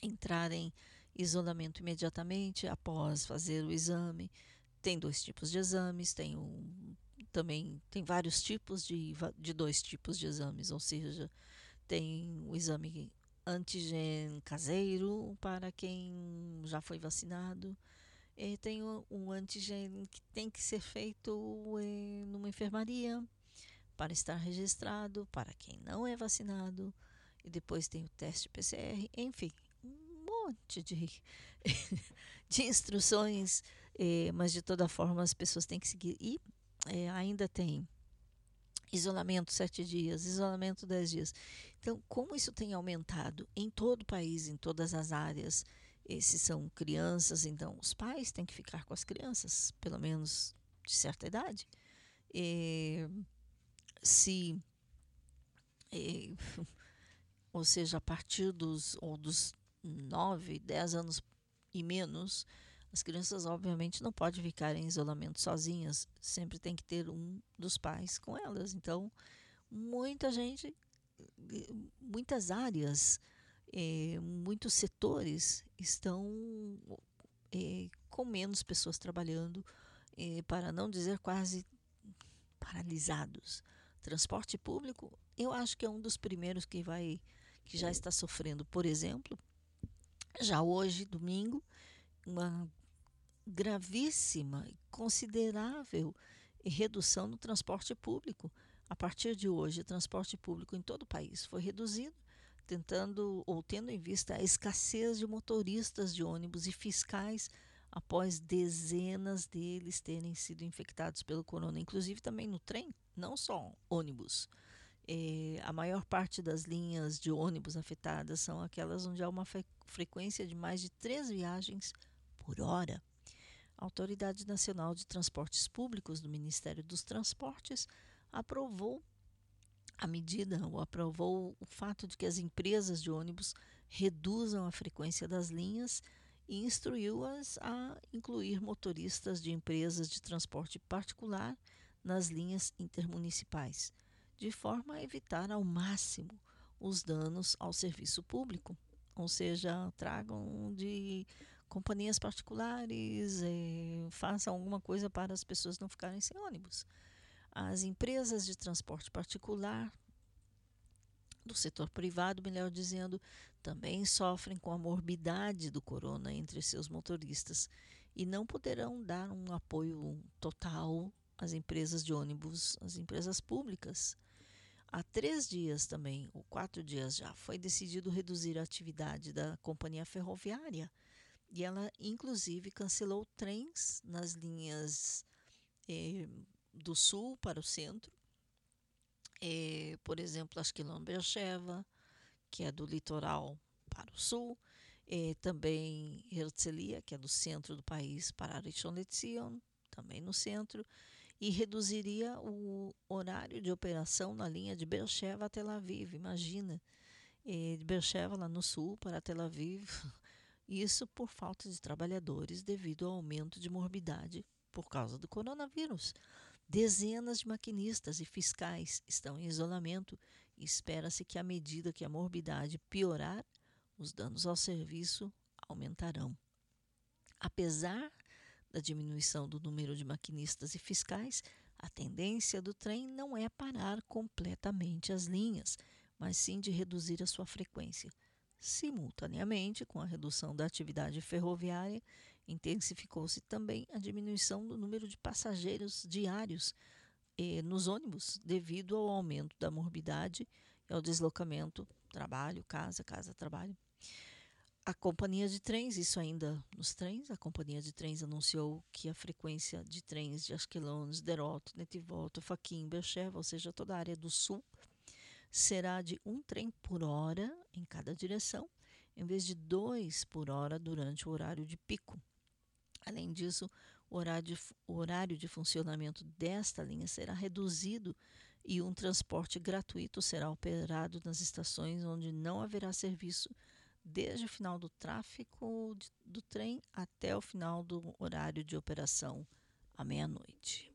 entrar em isolamento imediatamente após fazer o exame. Tem dois tipos de exames, tem um, também tem vários tipos de, de dois tipos de exames, ou seja, tem o exame antigen caseiro para quem já foi vacinado. E tem um antigen que tem que ser feito eh, numa enfermaria para estar registrado para quem não é vacinado. E depois tem o teste PCR, enfim, monte de, de instruções, eh, mas de toda forma as pessoas têm que seguir. E eh, ainda tem isolamento sete dias, isolamento dez dias. Então, como isso tem aumentado em todo o país, em todas as áreas, esses são crianças, então os pais têm que ficar com as crianças, pelo menos de certa idade. E, se, e, ou seja, a partir dos, ou dos 9, 10 anos e menos, as crianças obviamente não podem ficar em isolamento sozinhas, sempre tem que ter um dos pais com elas. Então, muita gente, muitas áreas, eh, muitos setores estão eh, com menos pessoas trabalhando, eh, para não dizer quase paralisados Transporte público, eu acho que é um dos primeiros que vai que já está sofrendo. Por exemplo, já hoje, domingo, uma gravíssima considerável redução no transporte público. A partir de hoje, o transporte público em todo o país foi reduzido, tentando ou tendo em vista a escassez de motoristas de ônibus e fiscais após dezenas deles terem sido infectados pelo corona, inclusive também no trem, não só ônibus. É, a maior parte das linhas de ônibus afetadas são aquelas onde há uma fre frequência de mais de três viagens por hora. A Autoridade Nacional de Transportes Públicos do Ministério dos Transportes aprovou a medida ou aprovou o fato de que as empresas de ônibus reduzam a frequência das linhas e instruiu-as a incluir motoristas de empresas de transporte particular nas linhas intermunicipais, de forma a evitar ao máximo os danos ao serviço público, ou seja, tragam de companhias particulares, eh, façam alguma coisa para as pessoas não ficarem sem ônibus. As empresas de transporte particular do setor privado, melhor dizendo, também sofrem com a morbidade do corona entre seus motoristas e não poderão dar um apoio total às empresas de ônibus, às empresas públicas. Há três dias também, ou quatro dias já, foi decidido reduzir a atividade da companhia ferroviária e ela, inclusive, cancelou trens nas linhas eh, do sul para o centro é, por exemplo, Ashkelon Beersheba, que é do litoral para o sul, é, também Herzliya, que é do centro do país, para Rishon LeZion, também no centro, e reduziria o horário de operação na linha de Beersheba a Tel Aviv. Imagina, é, de Beersheba lá no sul para Tel Aviv, isso por falta de trabalhadores devido ao aumento de morbidade por causa do coronavírus. Dezenas de maquinistas e fiscais estão em isolamento e espera-se que, à medida que a morbidade piorar, os danos ao serviço aumentarão. Apesar da diminuição do número de maquinistas e fiscais, a tendência do trem não é parar completamente as linhas, mas sim de reduzir a sua frequência. Simultaneamente com a redução da atividade ferroviária, intensificou-se também a diminuição do número de passageiros diários eh, nos ônibus, devido ao aumento da morbidade e ao deslocamento trabalho, casa, casa, trabalho. A companhia de trens, isso ainda nos trens, a companhia de trens anunciou que a frequência de trens de Ashkelon, Sderot, Netivot, Faquim, Beersheba, ou seja, toda a área do sul, será de um trem por hora em cada direção, em vez de dois por hora durante o horário de pico. Além disso, o horário de, o horário de funcionamento desta linha será reduzido e um transporte gratuito será operado nas estações onde não haverá serviço desde o final do tráfego do trem até o final do horário de operação à meia-noite.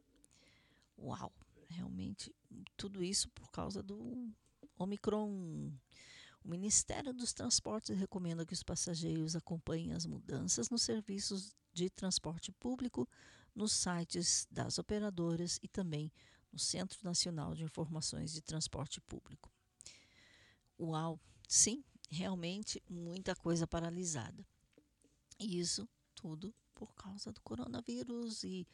Uau! Realmente, tudo isso por causa do Omicron. O Ministério dos Transportes recomenda que os passageiros acompanhem as mudanças nos serviços de transporte público nos sites das operadoras e também no Centro Nacional de Informações de Transporte Público. Uau, sim, realmente muita coisa paralisada. E isso tudo por causa do coronavírus e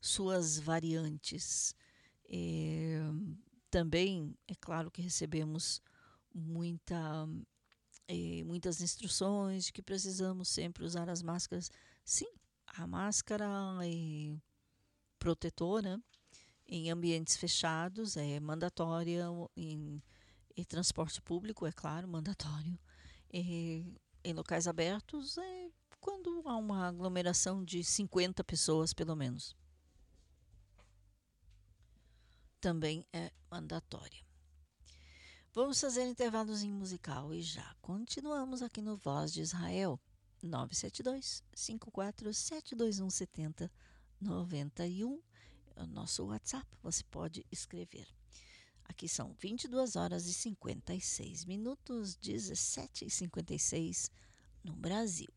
suas variantes. É, também é claro que recebemos muita, é, muitas instruções de que precisamos sempre usar as máscaras. Sim, a máscara é protetora em ambientes fechados é mandatória, em, em transporte público, é claro, mandatório. em locais abertos é quando há uma aglomeração de 50 pessoas, pelo menos também é mandatória. Vamos fazer intervalos em musical e já continuamos aqui no Voz de Israel 972 54721 70 91 é o nosso WhatsApp, você pode escrever. Aqui são 22 horas e 56 minutos, 17 e 56 no Brasil.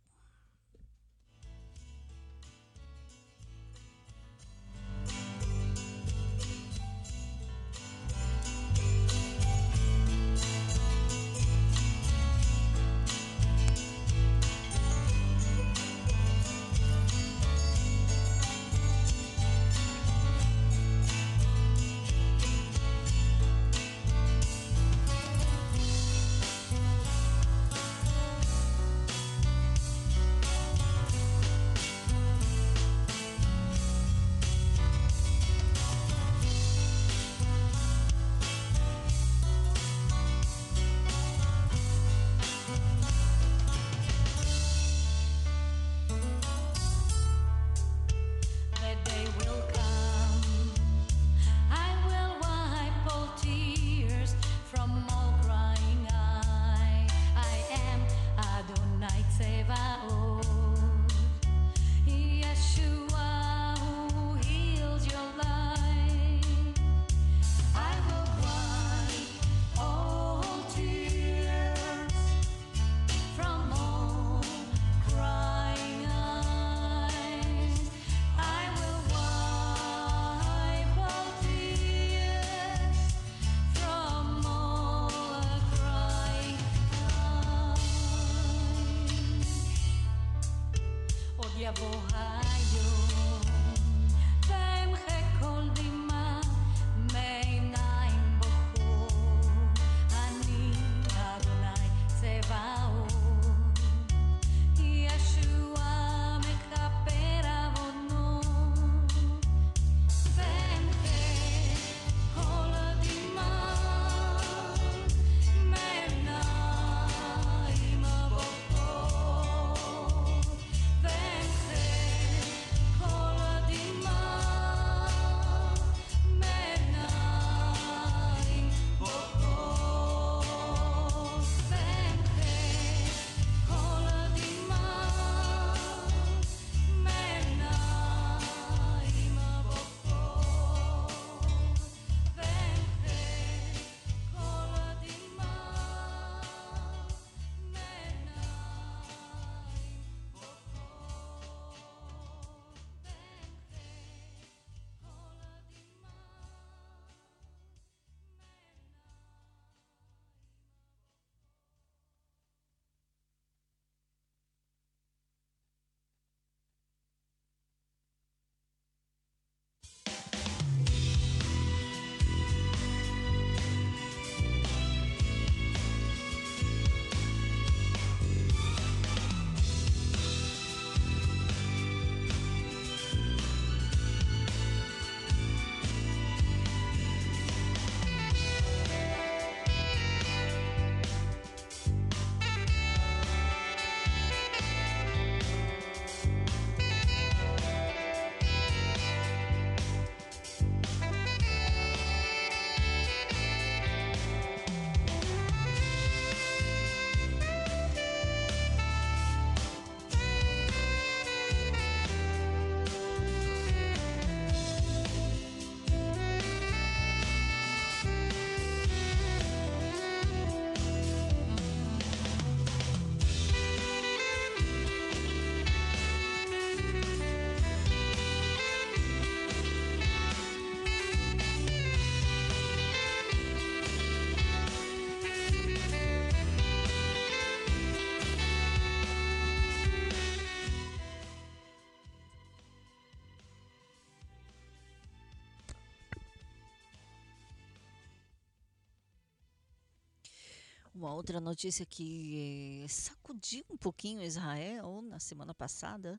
Outra notícia que sacudiu um pouquinho Israel na semana passada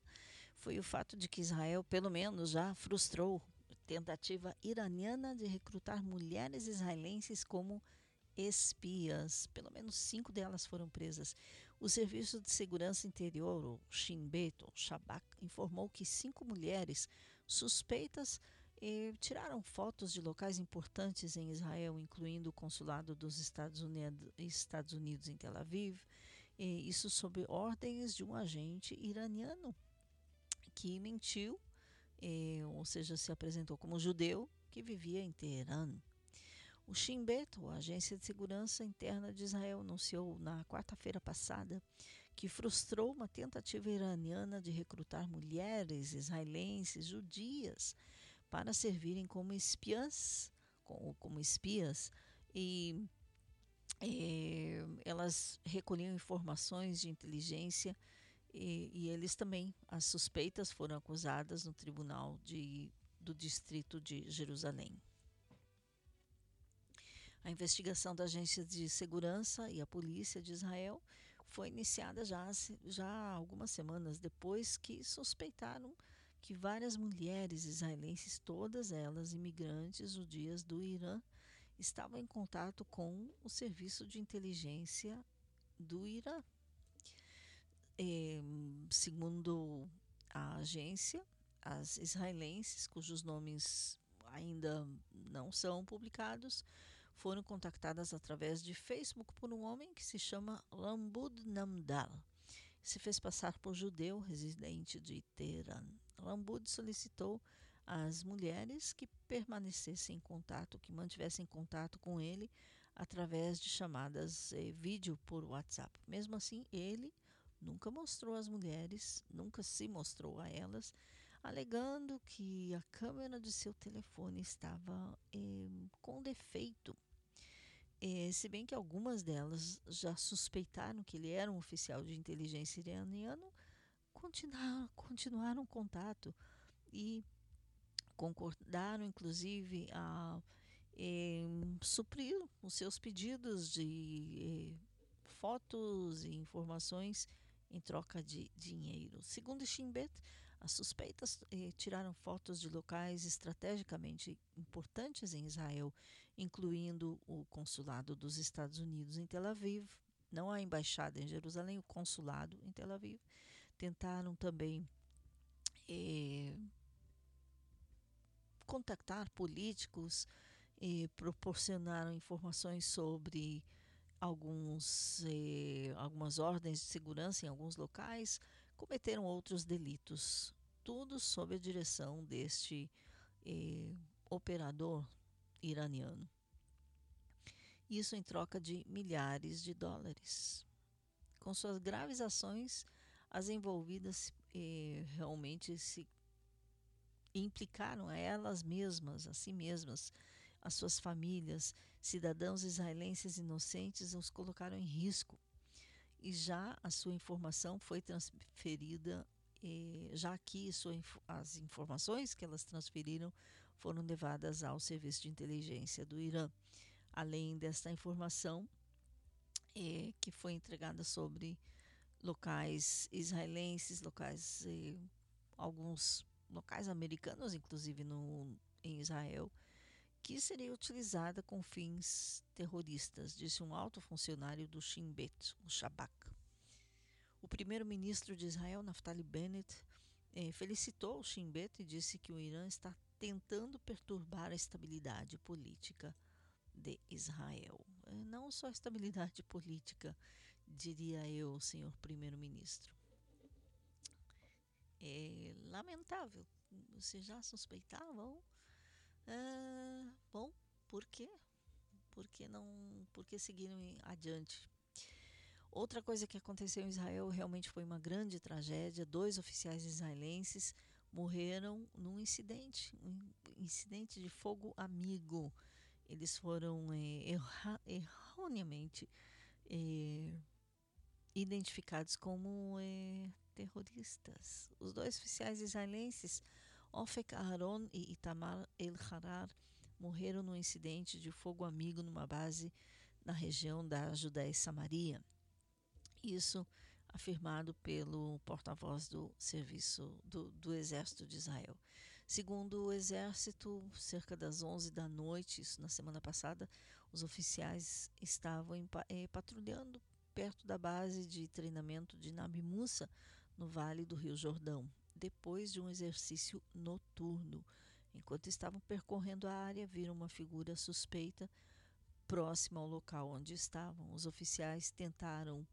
foi o fato de que Israel, pelo menos, já frustrou tentativa iraniana de recrutar mulheres israelenses como espias. Pelo menos cinco delas foram presas. O Serviço de Segurança Interior, o Shin Bet, Shabak, informou que cinco mulheres suspeitas e tiraram fotos de locais importantes em Israel, incluindo o consulado dos Estados Unidos, Estados Unidos em Tel Aviv, isso sob ordens de um agente iraniano que mentiu, ou seja, se apresentou como judeu que vivia em Teherã. O Shin Bet, a Agência de Segurança Interna de Israel, anunciou na quarta-feira passada que frustrou uma tentativa iraniana de recrutar mulheres israelenses judias para servirem como espiãs, como, como espias, e é, elas recolhiam informações de inteligência e, e, eles também, as suspeitas foram acusadas no tribunal de, do distrito de Jerusalém. A investigação da Agência de Segurança e a Polícia de Israel foi iniciada já, já algumas semanas depois que suspeitaram que várias mulheres israelenses, todas elas imigrantes judias do Irã, estavam em contato com o serviço de inteligência do Irã. É, segundo a agência, as israelenses, cujos nomes ainda não são publicados, foram contactadas através de Facebook por um homem que se chama Lambud Namdal. Se fez passar por judeu residente de Teherã. Lambud solicitou às mulheres que permanecessem em contato, que mantivessem contato com ele através de chamadas eh, vídeo por WhatsApp. Mesmo assim, ele nunca mostrou às mulheres, nunca se mostrou a elas, alegando que a câmera de seu telefone estava eh, com defeito. Eh, se bem que algumas delas já suspeitaram que ele era um oficial de inteligência iraniano, continuaram, continuaram contato e concordaram, inclusive, a eh, suprir os seus pedidos de eh, fotos e informações em troca de dinheiro. Segundo Shinbet, as suspeitas eh, tiraram fotos de locais estrategicamente importantes em Israel, incluindo o consulado dos Estados Unidos em Tel Aviv, não a embaixada em Jerusalém, o consulado em Tel Aviv. Tentaram também eh, contactar políticos e proporcionaram informações sobre alguns, eh, algumas ordens de segurança em alguns locais, cometeram outros delitos, tudo sob a direção deste eh, operador iraniano. Isso em troca de milhares de dólares. Com suas graves ações, as envolvidas eh, realmente se implicaram a elas mesmas, a si mesmas, as suas famílias, cidadãos israelenses inocentes, os colocaram em risco. E já a sua informação foi transferida, eh, já que sua, as informações que elas transferiram foram levadas ao serviço de inteligência do Irã. Além desta informação, eh, que foi entregada sobre locais israelenses, locais, eh, alguns locais americanos, inclusive no, em Israel, que seria utilizada com fins terroristas, disse um alto funcionário do Shin Bet, o Shabak. O primeiro-ministro de Israel, Naftali Bennett, eh, felicitou o Shin Bet e disse que o Irã está tentando perturbar a estabilidade política de Israel. Eh, não só a estabilidade política, diria eu, senhor primeiro-ministro. É lamentável. Vocês já suspeitavam? Ah, bom, por quê? Por que não, por que seguiram adiante? Outra coisa que aconteceu em Israel realmente foi uma grande tragédia. Dois oficiais israelenses morreram num incidente, um incidente de fogo amigo. Eles foram é, erra, erroneamente é, identificados como é, terroristas. Os dois oficiais israelenses Ofek Aharon e Itamar El-Harar morreram num incidente de fogo amigo numa base na região da Judéia e Samaria. Isso afirmado pelo porta-voz do serviço do, do, Exército de Israel. Segundo o Exército, cerca das 11 da noite, isso na semana passada, os oficiais estavam em, eh, patrulhando perto da base de treinamento de Nabi Musa, no Vale do Rio Jordão depois de um exercício noturno. Enquanto estavam percorrendo a área, viram uma figura suspeita próxima ao local onde estavam. Os oficiais tentaram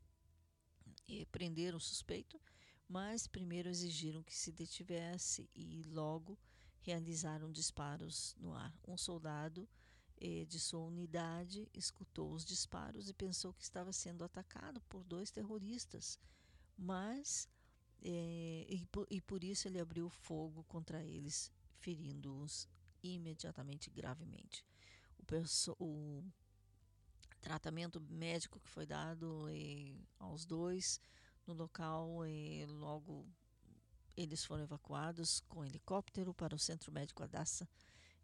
eh, prender o suspeito, mas primeiro exigiram que se detivesse e logo realizaram disparos no ar. Um soldado de sua unidade escutou os disparos e pensou que estava sendo atacado por dois terroristas, mas é, e, por, e por isso ele abriu fogo contra eles, ferindo-os imediatamente gravemente. O, o, tratamento médico que foi dado aos dois no local, é, logo eles foram evacuados com helicóptero para o Centro Médico Adassa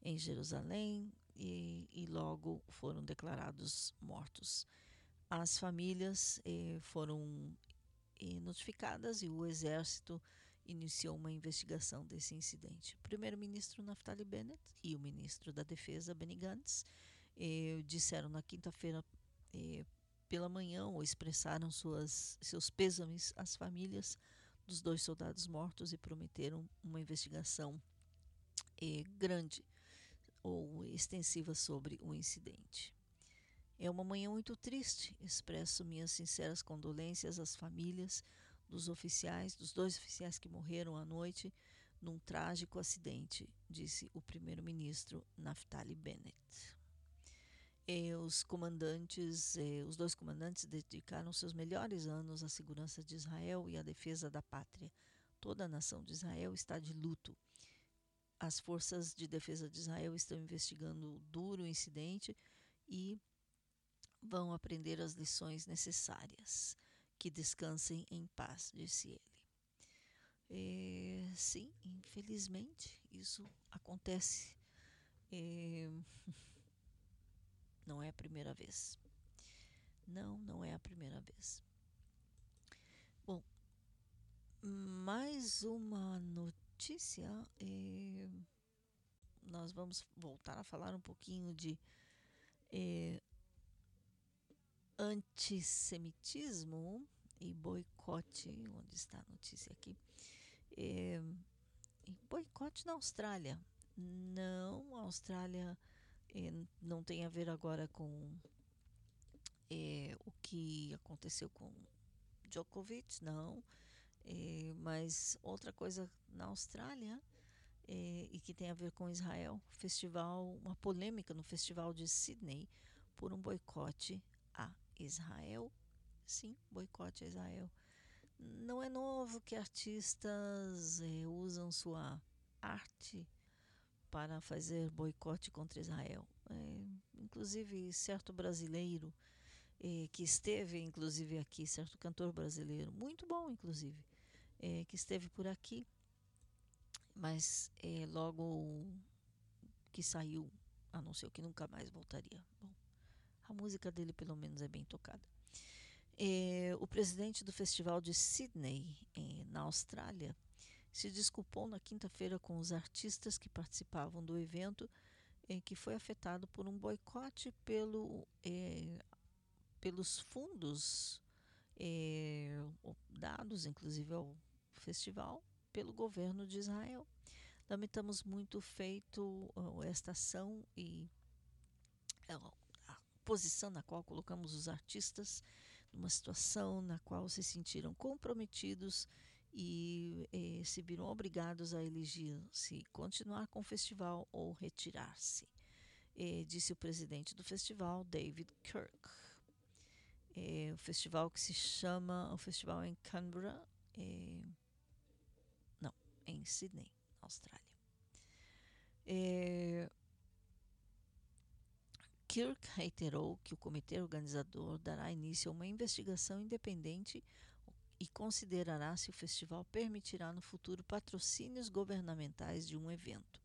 em Jerusalém e, e logo foram declarados mortos. As famílias eh, foram notificadas e o Exército iniciou uma investigação desse incidente. O primeiro-ministro Naftali Bennett e o ministro da Defesa Benny Gantz eh, disseram na quinta-feira eh, pela manhã ou expressaram suas, seus pêsames às famílias dos dois soldados mortos e prometeram uma investigação eh, grande ou extensiva sobre o incidente. É uma manhã muito triste. Expresso minhas sinceras condolências às famílias dos oficiais, dos dois oficiais que morreram à noite num trágico acidente, disse o primeiro-ministro Naftali Bennett. E os comandantes, os dois comandantes dedicaram seus melhores anos à segurança de Israel e à defesa da pátria. Toda a nação de Israel está de luto. As forças de defesa de Israel estão investigando o duro incidente e vão aprender as lições necessárias. Que descansem em paz, disse ele. sim, infelizmente, isso acontece. É... Não é a primeira vez. Não, não é a primeira vez. Bom, mais uma notícia. É... Nós vamos voltar a falar um pouquinho de é... antissemitismo e boicote. Onde está a notícia aqui? É... boicote na Austrália. Não, a Austrália não tem a ver agora com o que aconteceu com Djokovic, não. É, mas outra coisa na Austrália é, e que tem a ver com Israel, festival, uma polêmica no festival de Sydney por um boicote a Israel. Sim, boicote a Israel. Não é novo que artistas é, usam sua arte para fazer boicote contra Israel. É, inclusive, certo brasileiro é, que esteve, inclusive aqui, certo cantor brasileiro, muito bom, inclusive, é, que esteve por aqui, mas é, logo que saiu, anunciou que nunca mais voltaria. Bom, a música dele, pelo menos, é bem tocada. É, o presidente do Festival de Sydney, é, na Austrália, se desculpou na quinta-feira com os artistas que participavam do evento, eh, que foi afetado por um boicote pelo, eh, pelos fundos dados, inclusive ao festival, pelo governo de Israel. Lamentamos muito feito esta ação e uh, a posição na qual colocamos os artistas numa situação na qual se sentiram comprometidos e eh, se viram obrigados a elegir se continuar com o festival ou retirar-se, eh, disse o presidente do festival, David Kirk. O festival que se chama, o festival em Canberra, em Sydney, Austrália. Eh, Kirk reiterou que o comitê organizador dará início a uma investigação independente e considerará se o festival permitirá no futuro patrocínios governamentais de um evento.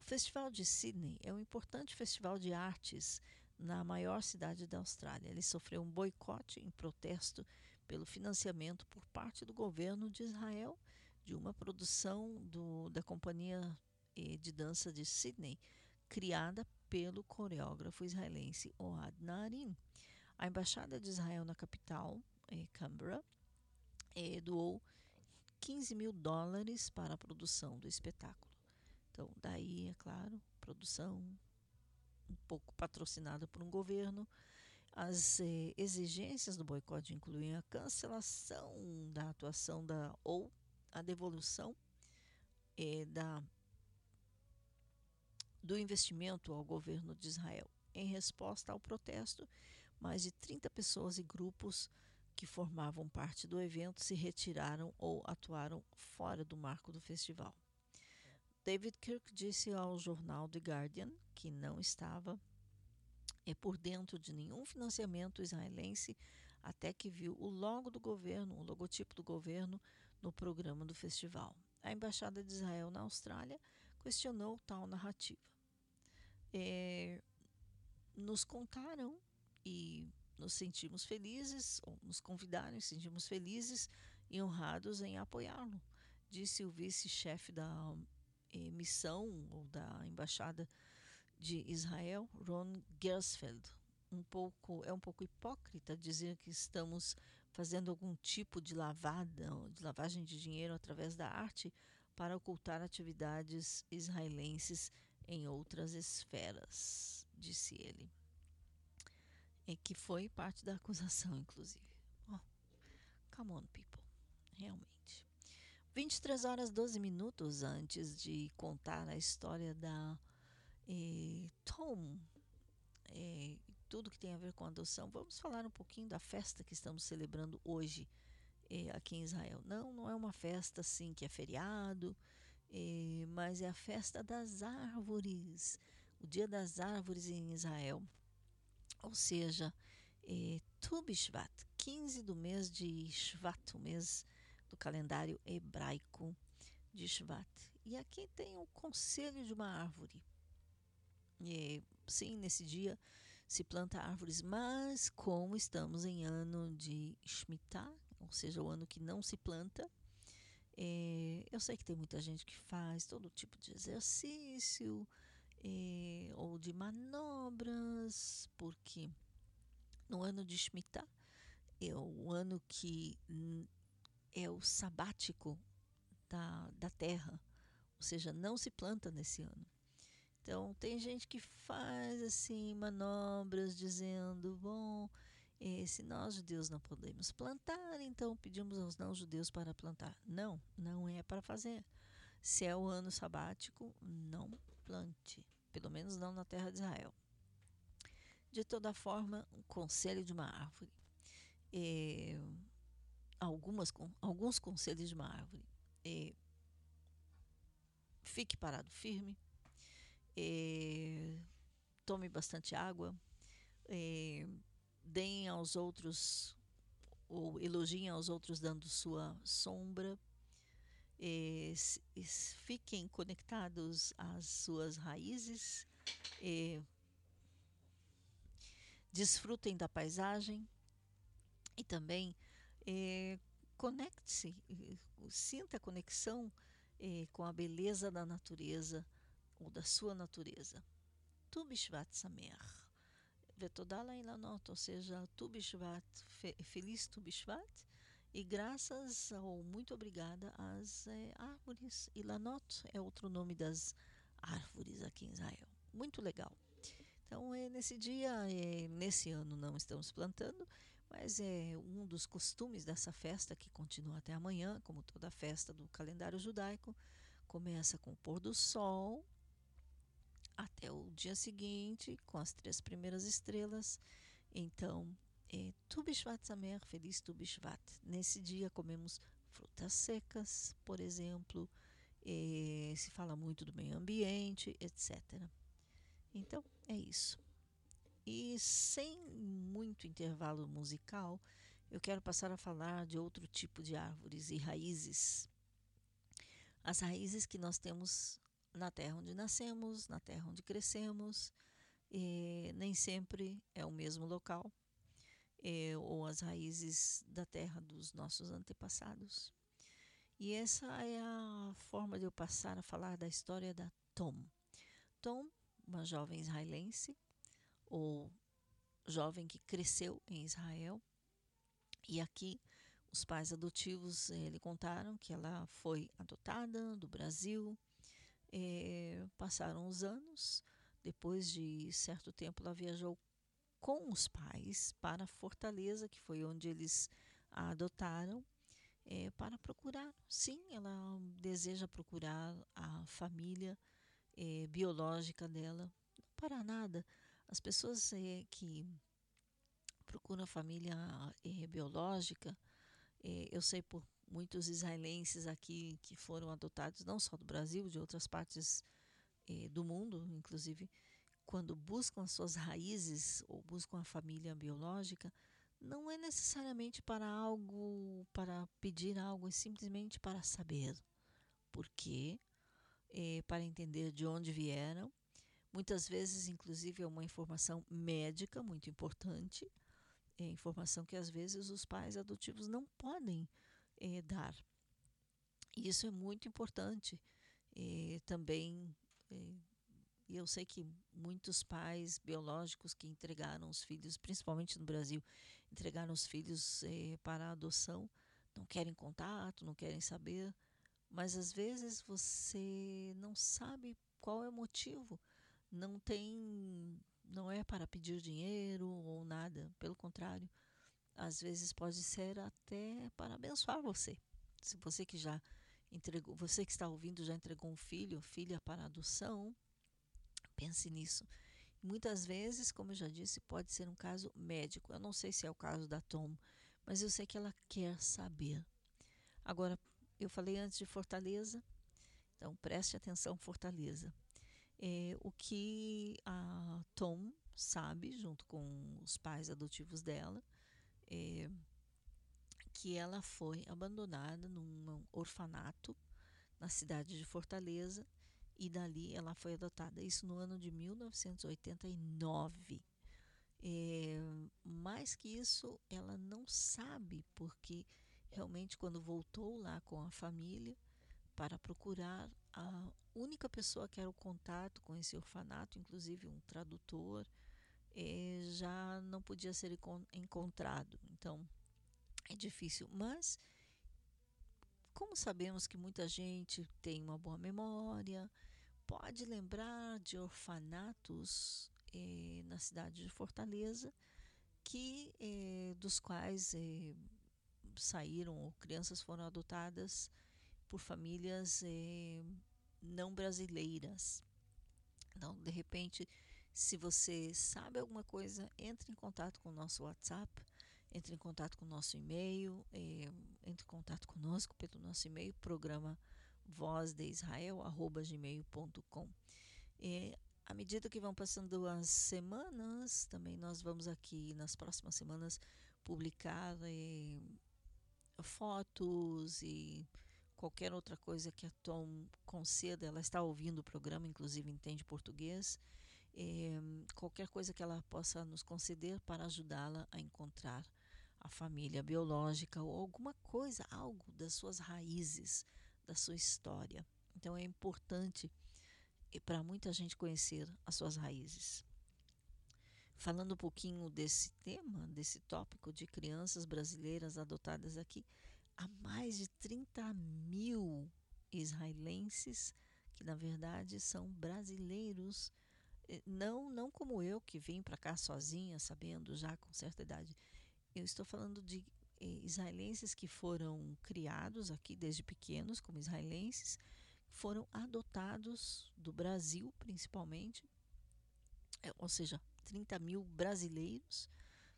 O Festival de Sydney é um importante festival de artes na maior cidade da Austrália. Ele sofreu um boicote em protesto pelo financiamento por parte do governo de Israel de uma produção do, da companhia eh, de dança de Sydney, criada pelo coreógrafo israelense Ohad Narin. A embaixada de Israel na capital, eh, Canberra, é, doou 15 mil dólares para a produção do espetáculo. Então, daí, é claro, produção um pouco patrocinada por um governo. As eh, exigências do boicote incluem a cancelação da atuação da ou a devolução eh, da, do investimento ao governo de Israel. Em resposta ao protesto, mais de 30 pessoas e grupos que formavam parte do evento se retiraram ou atuaram fora do marco do festival. David Kirk disse ao jornal The Guardian que não estava é por dentro de nenhum financiamento israelense até que viu o logo do governo, o logotipo do governo no programa do festival. A embaixada de Israel na Austrália questionou tal narrativa. É, nos contaram e nos sentimos felizes, ou nos convidaram e sentimos felizes e honrados em apoiá-lo, disse o vice-chefe da eh, missão ou da embaixada de Israel, Ron Gersfeld. Um pouco é um pouco hipócrita dizer que estamos fazendo algum tipo de lavada, de lavagem de dinheiro através da arte para ocultar atividades israelenses em outras esferas, disse ele é que foi parte da acusação, inclusive. Oh, come on, people. Realmente. 23 horas 12 minutos antes de contar a história da eh, Tom eh, tudo que tem a ver com adoção, vamos falar um pouquinho da festa que estamos celebrando hoje eh, aqui em Israel. Não, não é uma festa assim que é feriado, eh, mas é a festa das árvores, o dia das árvores em Israel ou seja, é, Tu Bishvat, 15 do mês de Shvat, o mês do calendário hebraico, de Shvat. E aqui tem o conselho de uma árvore. E, sim, nesse dia se planta árvores, mas como estamos em ano de Shemitah, ou seja, o ano que não se planta, é, eu sei que tem muita gente que faz todo tipo de exercício é, ou de manobras, porque no ano de Shemitah é o ano que é o sabático da, da terra, ou seja, não se planta nesse ano. Então, tem gente que faz assim manobras dizendo: bom, se nós judeus não podemos plantar, então pedimos aos não-judeus para plantar. Não, não é para fazer. Se é o ano sabático, não plante, pelo menos não na terra de Israel. De toda forma, o conselho de uma árvore. Eh, algumas, alguns conselhos de uma árvore. Eh, fique parado firme é, tome bastante água, é, deem aos outros ou elogiem aos outros dando sua sombra, é, fiquem conectados às suas raízes, é, desfrutem da paisagem e também é, conecte-se, sinta a conexão é, com a beleza da natureza ou da sua natureza. Tu Bishvat Samer. Vetodala Ilanot, ou seja, Tu Bishvat, feliz Tu Bishvat, e graças ou muito obrigada às é, árvores. Ilanot é outro nome das árvores aqui em Israel. Muito legal. Então, é, nesse dia, é, nesse ano não estamos plantando, mas é um dos costumes dessa festa que continua até amanhã, como toda festa do calendário judaico. Começa com o pôr do sol, até o dia seguinte, com as três primeiras estrelas. Então, é Tu Bishvat Samer, feliz Tu Bishvat. Nesse dia comemos frutas secas, por exemplo, é, se fala muito do meio ambiente, etc. Então, é isso. E sem muito intervalo musical, eu quero passar a falar de outro tipo de árvores e raízes. As raízes que nós temos na terra onde nascemos, na terra onde crescemos, e nem sempre é o mesmo local, é, ou as raízes da terra dos nossos antepassados. E essa é a forma de eu passar a falar da história da Tom. Tom, uma jovem israelense, ou jovem que cresceu em Israel, e aqui os pais adotivos eh, lhe contaram que ela foi adotada do Brasil, é, passaram os anos, depois de certo tempo, ela viajou com os pais para Fortaleza, que foi onde eles a adotaram, é, para procurar. Sim, ela deseja procurar a família é, biológica dela. Não para nada. As pessoas é, que procuram a família biológica, eu sei por muitos israelenses aqui que foram adotados, não só do Brasil, de outras partes eh, do mundo, inclusive, quando buscam as suas raízes ou buscam a família biológica, não é necessariamente para algo, para pedir algo, é simplesmente para saber por quê, eh, para entender de onde vieram. Muitas vezes, inclusive, é uma informação médica muito importante, é informação que às vezes os pais adotivos não podem é, dar. E isso é muito importante. É, também, é, eu sei que muitos pais biológicos que entregaram os filhos, principalmente no Brasil, entregaram os filhos para a adoção, não querem contato, não querem saber, mas às vezes você não sabe qual é o motivo, não tem, não é para pedir dinheiro ou nada, pelo contrário, às vezes pode ser até para abençoar você. Se você que já entregou, você que está ouvindo já entregou um filho, filha para adoção, pense nisso. Muitas vezes, como eu já disse, pode ser um caso médico. Eu não sei se é o caso da Tom, mas eu sei que ela quer saber. Agora, eu falei antes de Fortaleza, então preste atenção, Fortaleza. É, o que a Tom sabe, junto com os pais adotivos dela, é, que ela foi abandonada num orfanato na cidade de Fortaleza e dali ela foi adotada. Isso no ano de 1989. É, mais que isso, ela não sabe, porque realmente, quando voltou lá com a família para procurar a única pessoa que era o contato com esse orfanato, inclusive um tradutor, é, já não podia ser encontrado. Então, é difícil. Mas, como sabemos que muita gente tem uma boa memória, pode lembrar de orfanatos eh, na cidade de Fortaleza, que eh, dos quais eh, saíram ou crianças foram adotadas por famílias não brasileiras. Então, de repente, se você sabe alguma coisa, entre em contato com o nosso WhatsApp, entre em contato com o nosso e-mail, entre em contato conosco pelo nosso e-mail, programa vozdeisrael.gmail.com. É, à medida que vão passando as semanas, também nós vamos aqui nas próximas semanas publicar é, fotos e qualquer outra coisa que a Tom conceda. Ela está ouvindo o programa, inclusive entende português. É, qualquer coisa que ela possa nos conceder para ajudá-la a encontrar a família biológica ou alguma coisa, algo das suas raízes, da sua história. Então é importante para muita gente conhecer as suas raízes. Falando um pouquinho desse tema, desse tópico de crianças brasileiras adotadas aqui, há mais de 30 mil israelenses que na verdade são brasileiros, eh, não não como eu que vim para cá sozinha, sabendo já com certa idade. Eu estou falando de eh, israelenses que foram criados aqui desde pequenos como israelenses, foram adotados do Brasil principalmente, é, ou seja, 30 mil brasileiros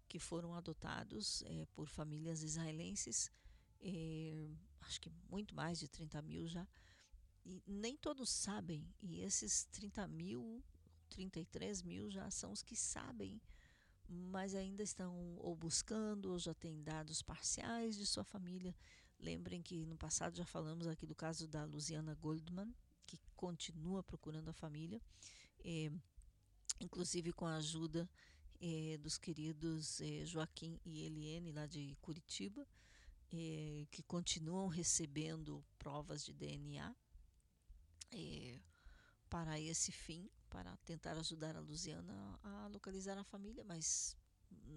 que foram adotados é, por famílias israelenses, acho que muito mais de 30 mil já, e nem todos sabem, e esses 30 mil, 33 mil já são os que sabem mas ainda estão ou buscando ou já têm dados parciais de sua família. Lembrem que no passado já falamos aqui do caso da Luciana Goldman, que continua procurando a família, é, inclusive com a ajuda é, dos queridos é, Joaquim e Eliane, lá de Curitiba, que continuam recebendo provas de DNA para esse fim para tentar ajudar a Luciana a localizar a família, mas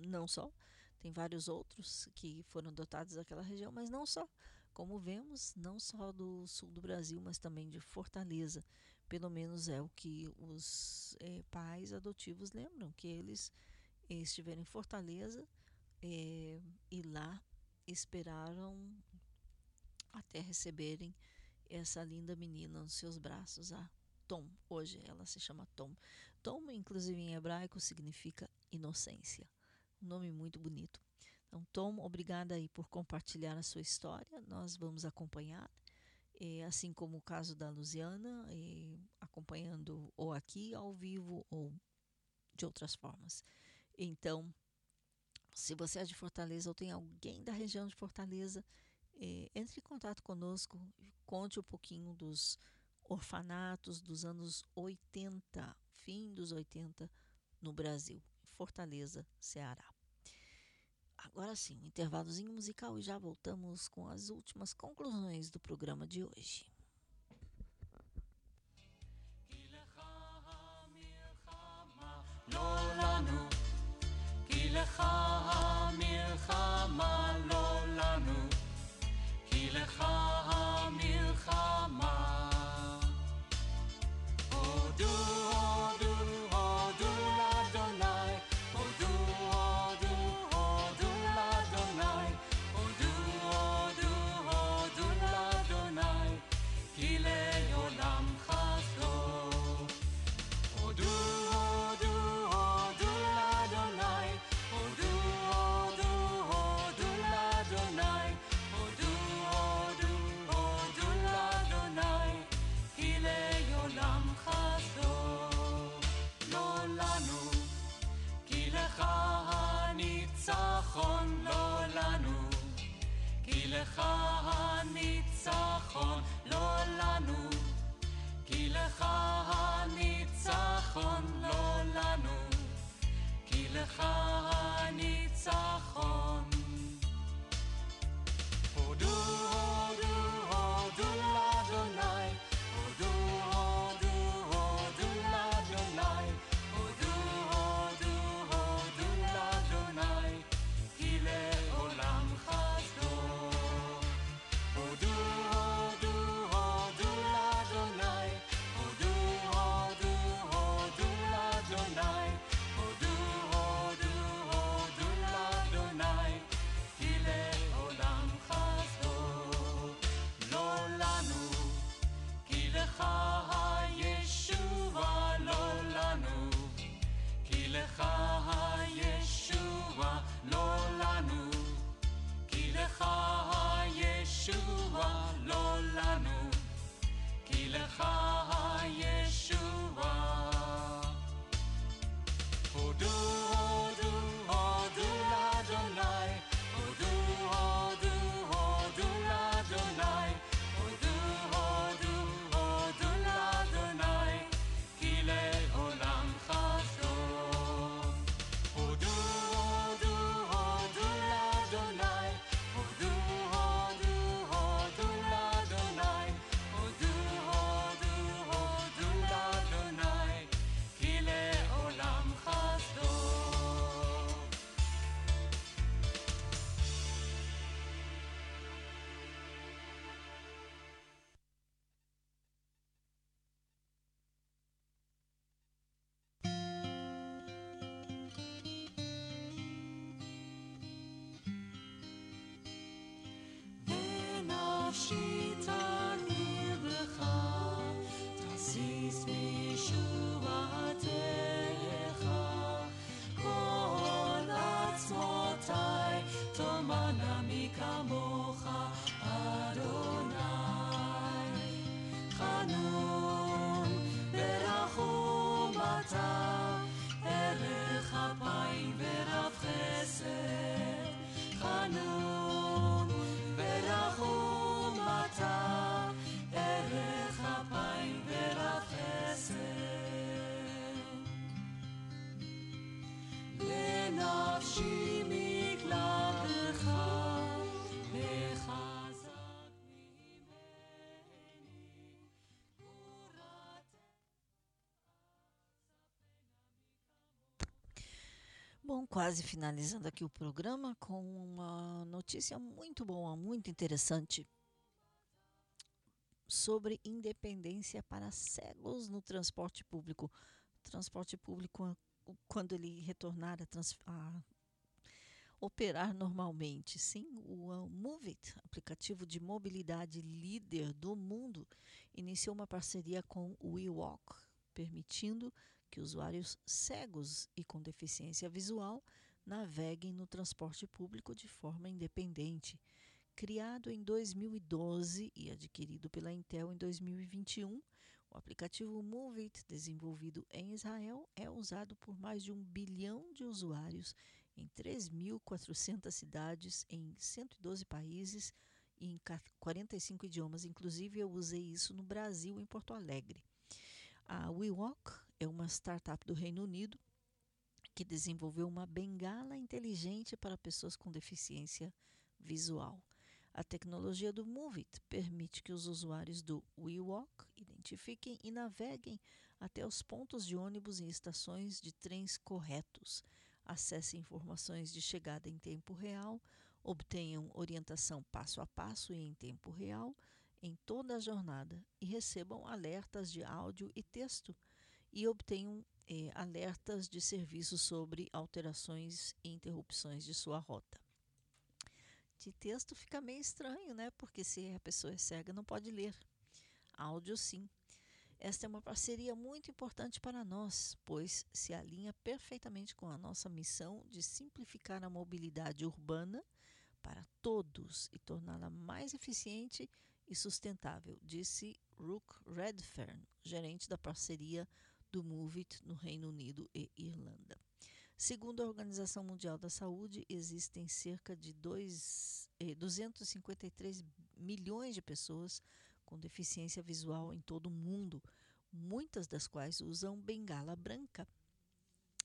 não só. Tem vários outros que foram adotados daquela região, mas não só. Como vemos, não só do sul do Brasil, mas também de Fortaleza. Pelo menos é o que os é, pais adotivos lembram, que eles é, estiveram em Fortaleza é, e lá esperaram até receberem essa linda menina nos seus braços, Tom. Hoje ela se chama Tom. Tom, inclusive em hebraico, significa inocência. Um nome muito bonito. Então, Tom, obrigada aí por compartilhar a sua história. Nós vamos acompanhar, assim como o caso da Luciana, acompanhando ou aqui ao vivo ou de outras formas. Então, se você é de Fortaleza ou tem alguém da região de Fortaleza, entre em contato conosco, conte um pouquinho dos orfanatos dos anos 80, fim dos 80, no Brasil, Fortaleza, Ceará. Agora sim, um intervalozinho musical e já voltamos com as últimas conclusões do programa de hoje. לך הניצחון, לא לנו. כי לך הניצחון, לא לנו. כי לך הניצחון. と学びかも Bom, quase finalizando aqui o programa com uma notícia muito boa, muito interessante sobre independência para cegos no transporte público. Transporte público, quando ele retornar a, a operar normalmente. Sim, o Movit, aplicativo de mobilidade líder do mundo, iniciou uma parceria com o WeWalk, permitindo que usuários cegos e com deficiência visual naveguem no transporte público de forma independente. Criado em 2012 e adquirido pela Intel em 2021, o aplicativo Moveit, desenvolvido em Israel, é usado por mais de um bilhão de usuários em 3.400 cidades, em 112 países e em 45 idiomas. Inclusive, eu usei isso no Brasil, em Porto Alegre. A WeWalk é uma startup do Reino Unido que desenvolveu uma bengala inteligente para pessoas com deficiência visual. A tecnologia do Moveit permite que os usuários do WeWalk identifiquem e naveguem até os pontos de ônibus e estações de trens corretos, acessem informações de chegada em tempo real, obtenham orientação passo a passo e em tempo real em toda a jornada e recebam alertas de áudio e texto e obtenham eh, alertas de serviço sobre alterações e interrupções de sua rota. De texto fica meio estranho, né? Porque se a pessoa é cega, não pode ler. Áudio, sim. Esta é uma parceria muito importante para nós, pois se alinha perfeitamente com a nossa missão de simplificar a mobilidade urbana para todos e torná-la mais eficiente e sustentável, disse Rook Redfern, gerente da parceria do MOVIT no Reino Unido e Irlanda. Segundo a Organização Mundial da Saúde, existem cerca de eh, 253 milhões de pessoas com deficiência visual em todo o mundo, muitas das quais usam bengala branca.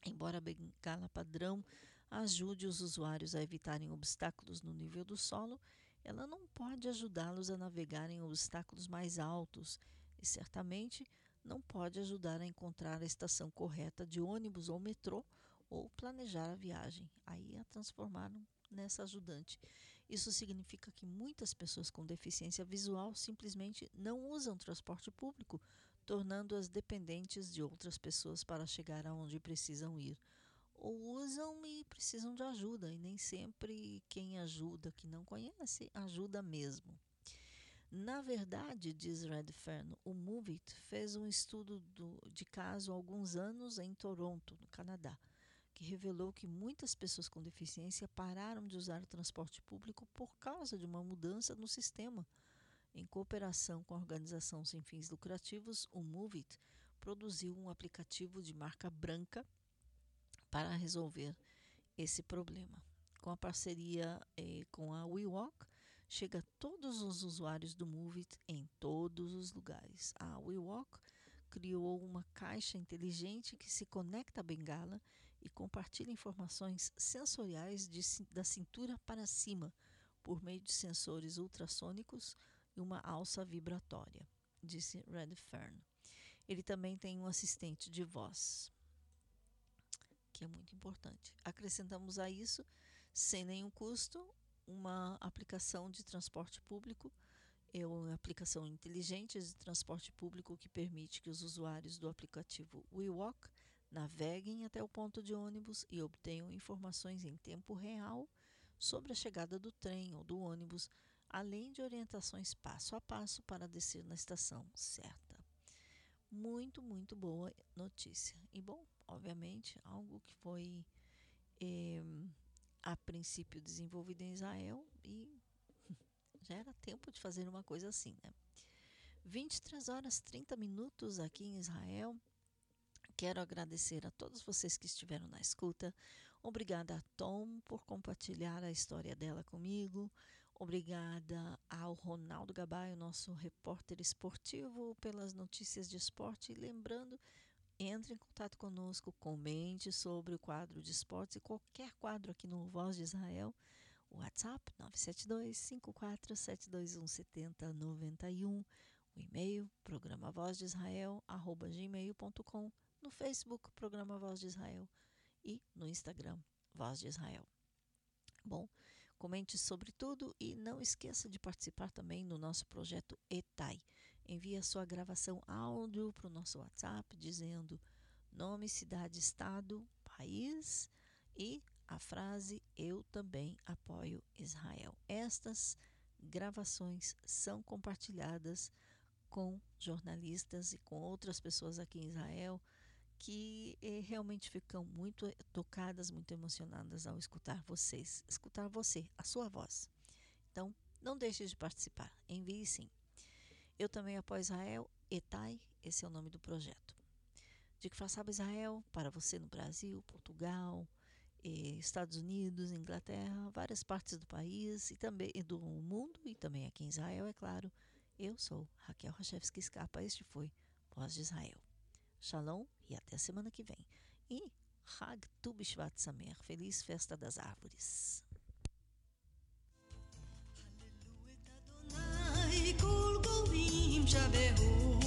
Embora a bengala padrão ajude os usuários a evitarem obstáculos no nível do solo, ela não pode ajudá-los a navegar em obstáculos mais altos e certamente não pode ajudar a encontrar a estação correta de ônibus ou metrô ou planejar a viagem. Aí a transformaram nessa ajudante. Isso significa que muitas pessoas com deficiência visual simplesmente não usam transporte público, tornando-as dependentes de outras pessoas para chegar aonde precisam ir. Ou usam e precisam de ajuda, e nem sempre quem ajuda, que não conhece, ajuda mesmo. Na verdade, diz Redfern, o Movit fez um estudo do, de caso há alguns anos em Toronto, no Canadá que revelou que muitas pessoas com deficiência pararam de usar o transporte público por causa de uma mudança no sistema. Em cooperação com a organização sem fins lucrativos, o Movit produziu um aplicativo de marca branca para resolver esse problema. Com a parceria eh, com a WeWalk, chega a todos os usuários do Movit em todos os lugares. A WeWalk criou uma caixa inteligente que se conecta à bengala e compartilha informações sensoriais de, da cintura para cima por meio de sensores ultrassônicos e uma alça vibratória, disse Redfern. Ele também tem um assistente de voz, que é muito importante. Acrescentamos a isso, sem nenhum custo, uma aplicação de transporte público é uma aplicação inteligente de transporte público que permite que os usuários do aplicativo WeWalk naveguem até o ponto de ônibus e obtenham informações em tempo real sobre a chegada do trem ou do ônibus, além de orientações passo a passo para descer na estação certa. Muito, muito boa notícia. E bom, obviamente, algo que foi é, a princípio desenvolvido em Israel e já era tempo de fazer uma coisa assim, né? 23 horas 30 minutos aqui em Israel. Quero agradecer a todos vocês que estiveram na escuta. Obrigada a Tom por compartilhar a história dela comigo. Obrigada ao Ronaldo Gabay, nosso repórter esportivo, pelas notícias de esporte. E lembrando, entre em contato conosco, comente sobre o quadro de esportes e qualquer quadro aqui no Voz de Israel. WhatsApp 972 54721 7091. O e-mail programa arroba gmail.com no Facebook, Programa Voz de Israel, e no Instagram, Voz de Israel. Bom, comente sobre tudo e não esqueça de participar também no nosso projeto ETAI. Envie a sua gravação áudio para o nosso WhatsApp dizendo nome, cidade, estado, país e a frase Eu também apoio Israel. Estas gravações são compartilhadas com jornalistas e com outras pessoas aqui em Israel que eh, realmente ficam muito tocadas, muito emocionadas ao escutar vocês, escutar você, a sua voz. Então, não deixe de participar, envie sim. Eu também apoio Israel, ETAI, esse é o nome do projeto. De que faça Israel para você no Brasil, Portugal, eh, Estados Unidos, Inglaterra, várias partes do país e também do mundo e também aqui em Israel, é claro. Eu sou Raquel Rachevski Escapa, este foi Voz de Israel. Shalom e até semana que vem. E Hag Tu Bishvat Samer, feliz festa das árvores. já berrou.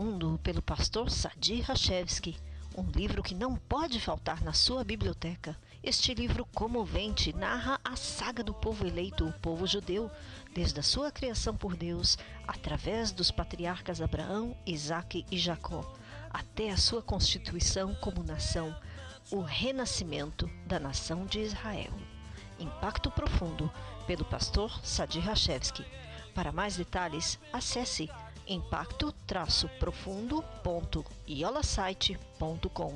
Profundo, pelo pastor Sadi Rachevski. Um livro que não pode faltar na sua biblioteca. Este livro comovente narra a saga do povo eleito, o povo judeu, desde a sua criação por Deus, através dos patriarcas Abraão, Isaque e Jacó, até a sua constituição como nação, o renascimento da nação de Israel. Impacto Profundo, pelo pastor Sadi Rachevski. Para mais detalhes, acesse impacto-profundo.iolasite.com.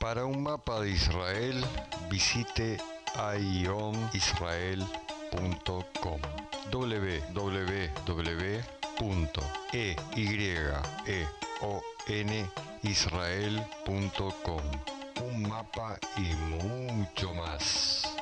Para un mapa de Israel, visite ionisrael.com www.eyeonisrael.com Un mapa y mucho más.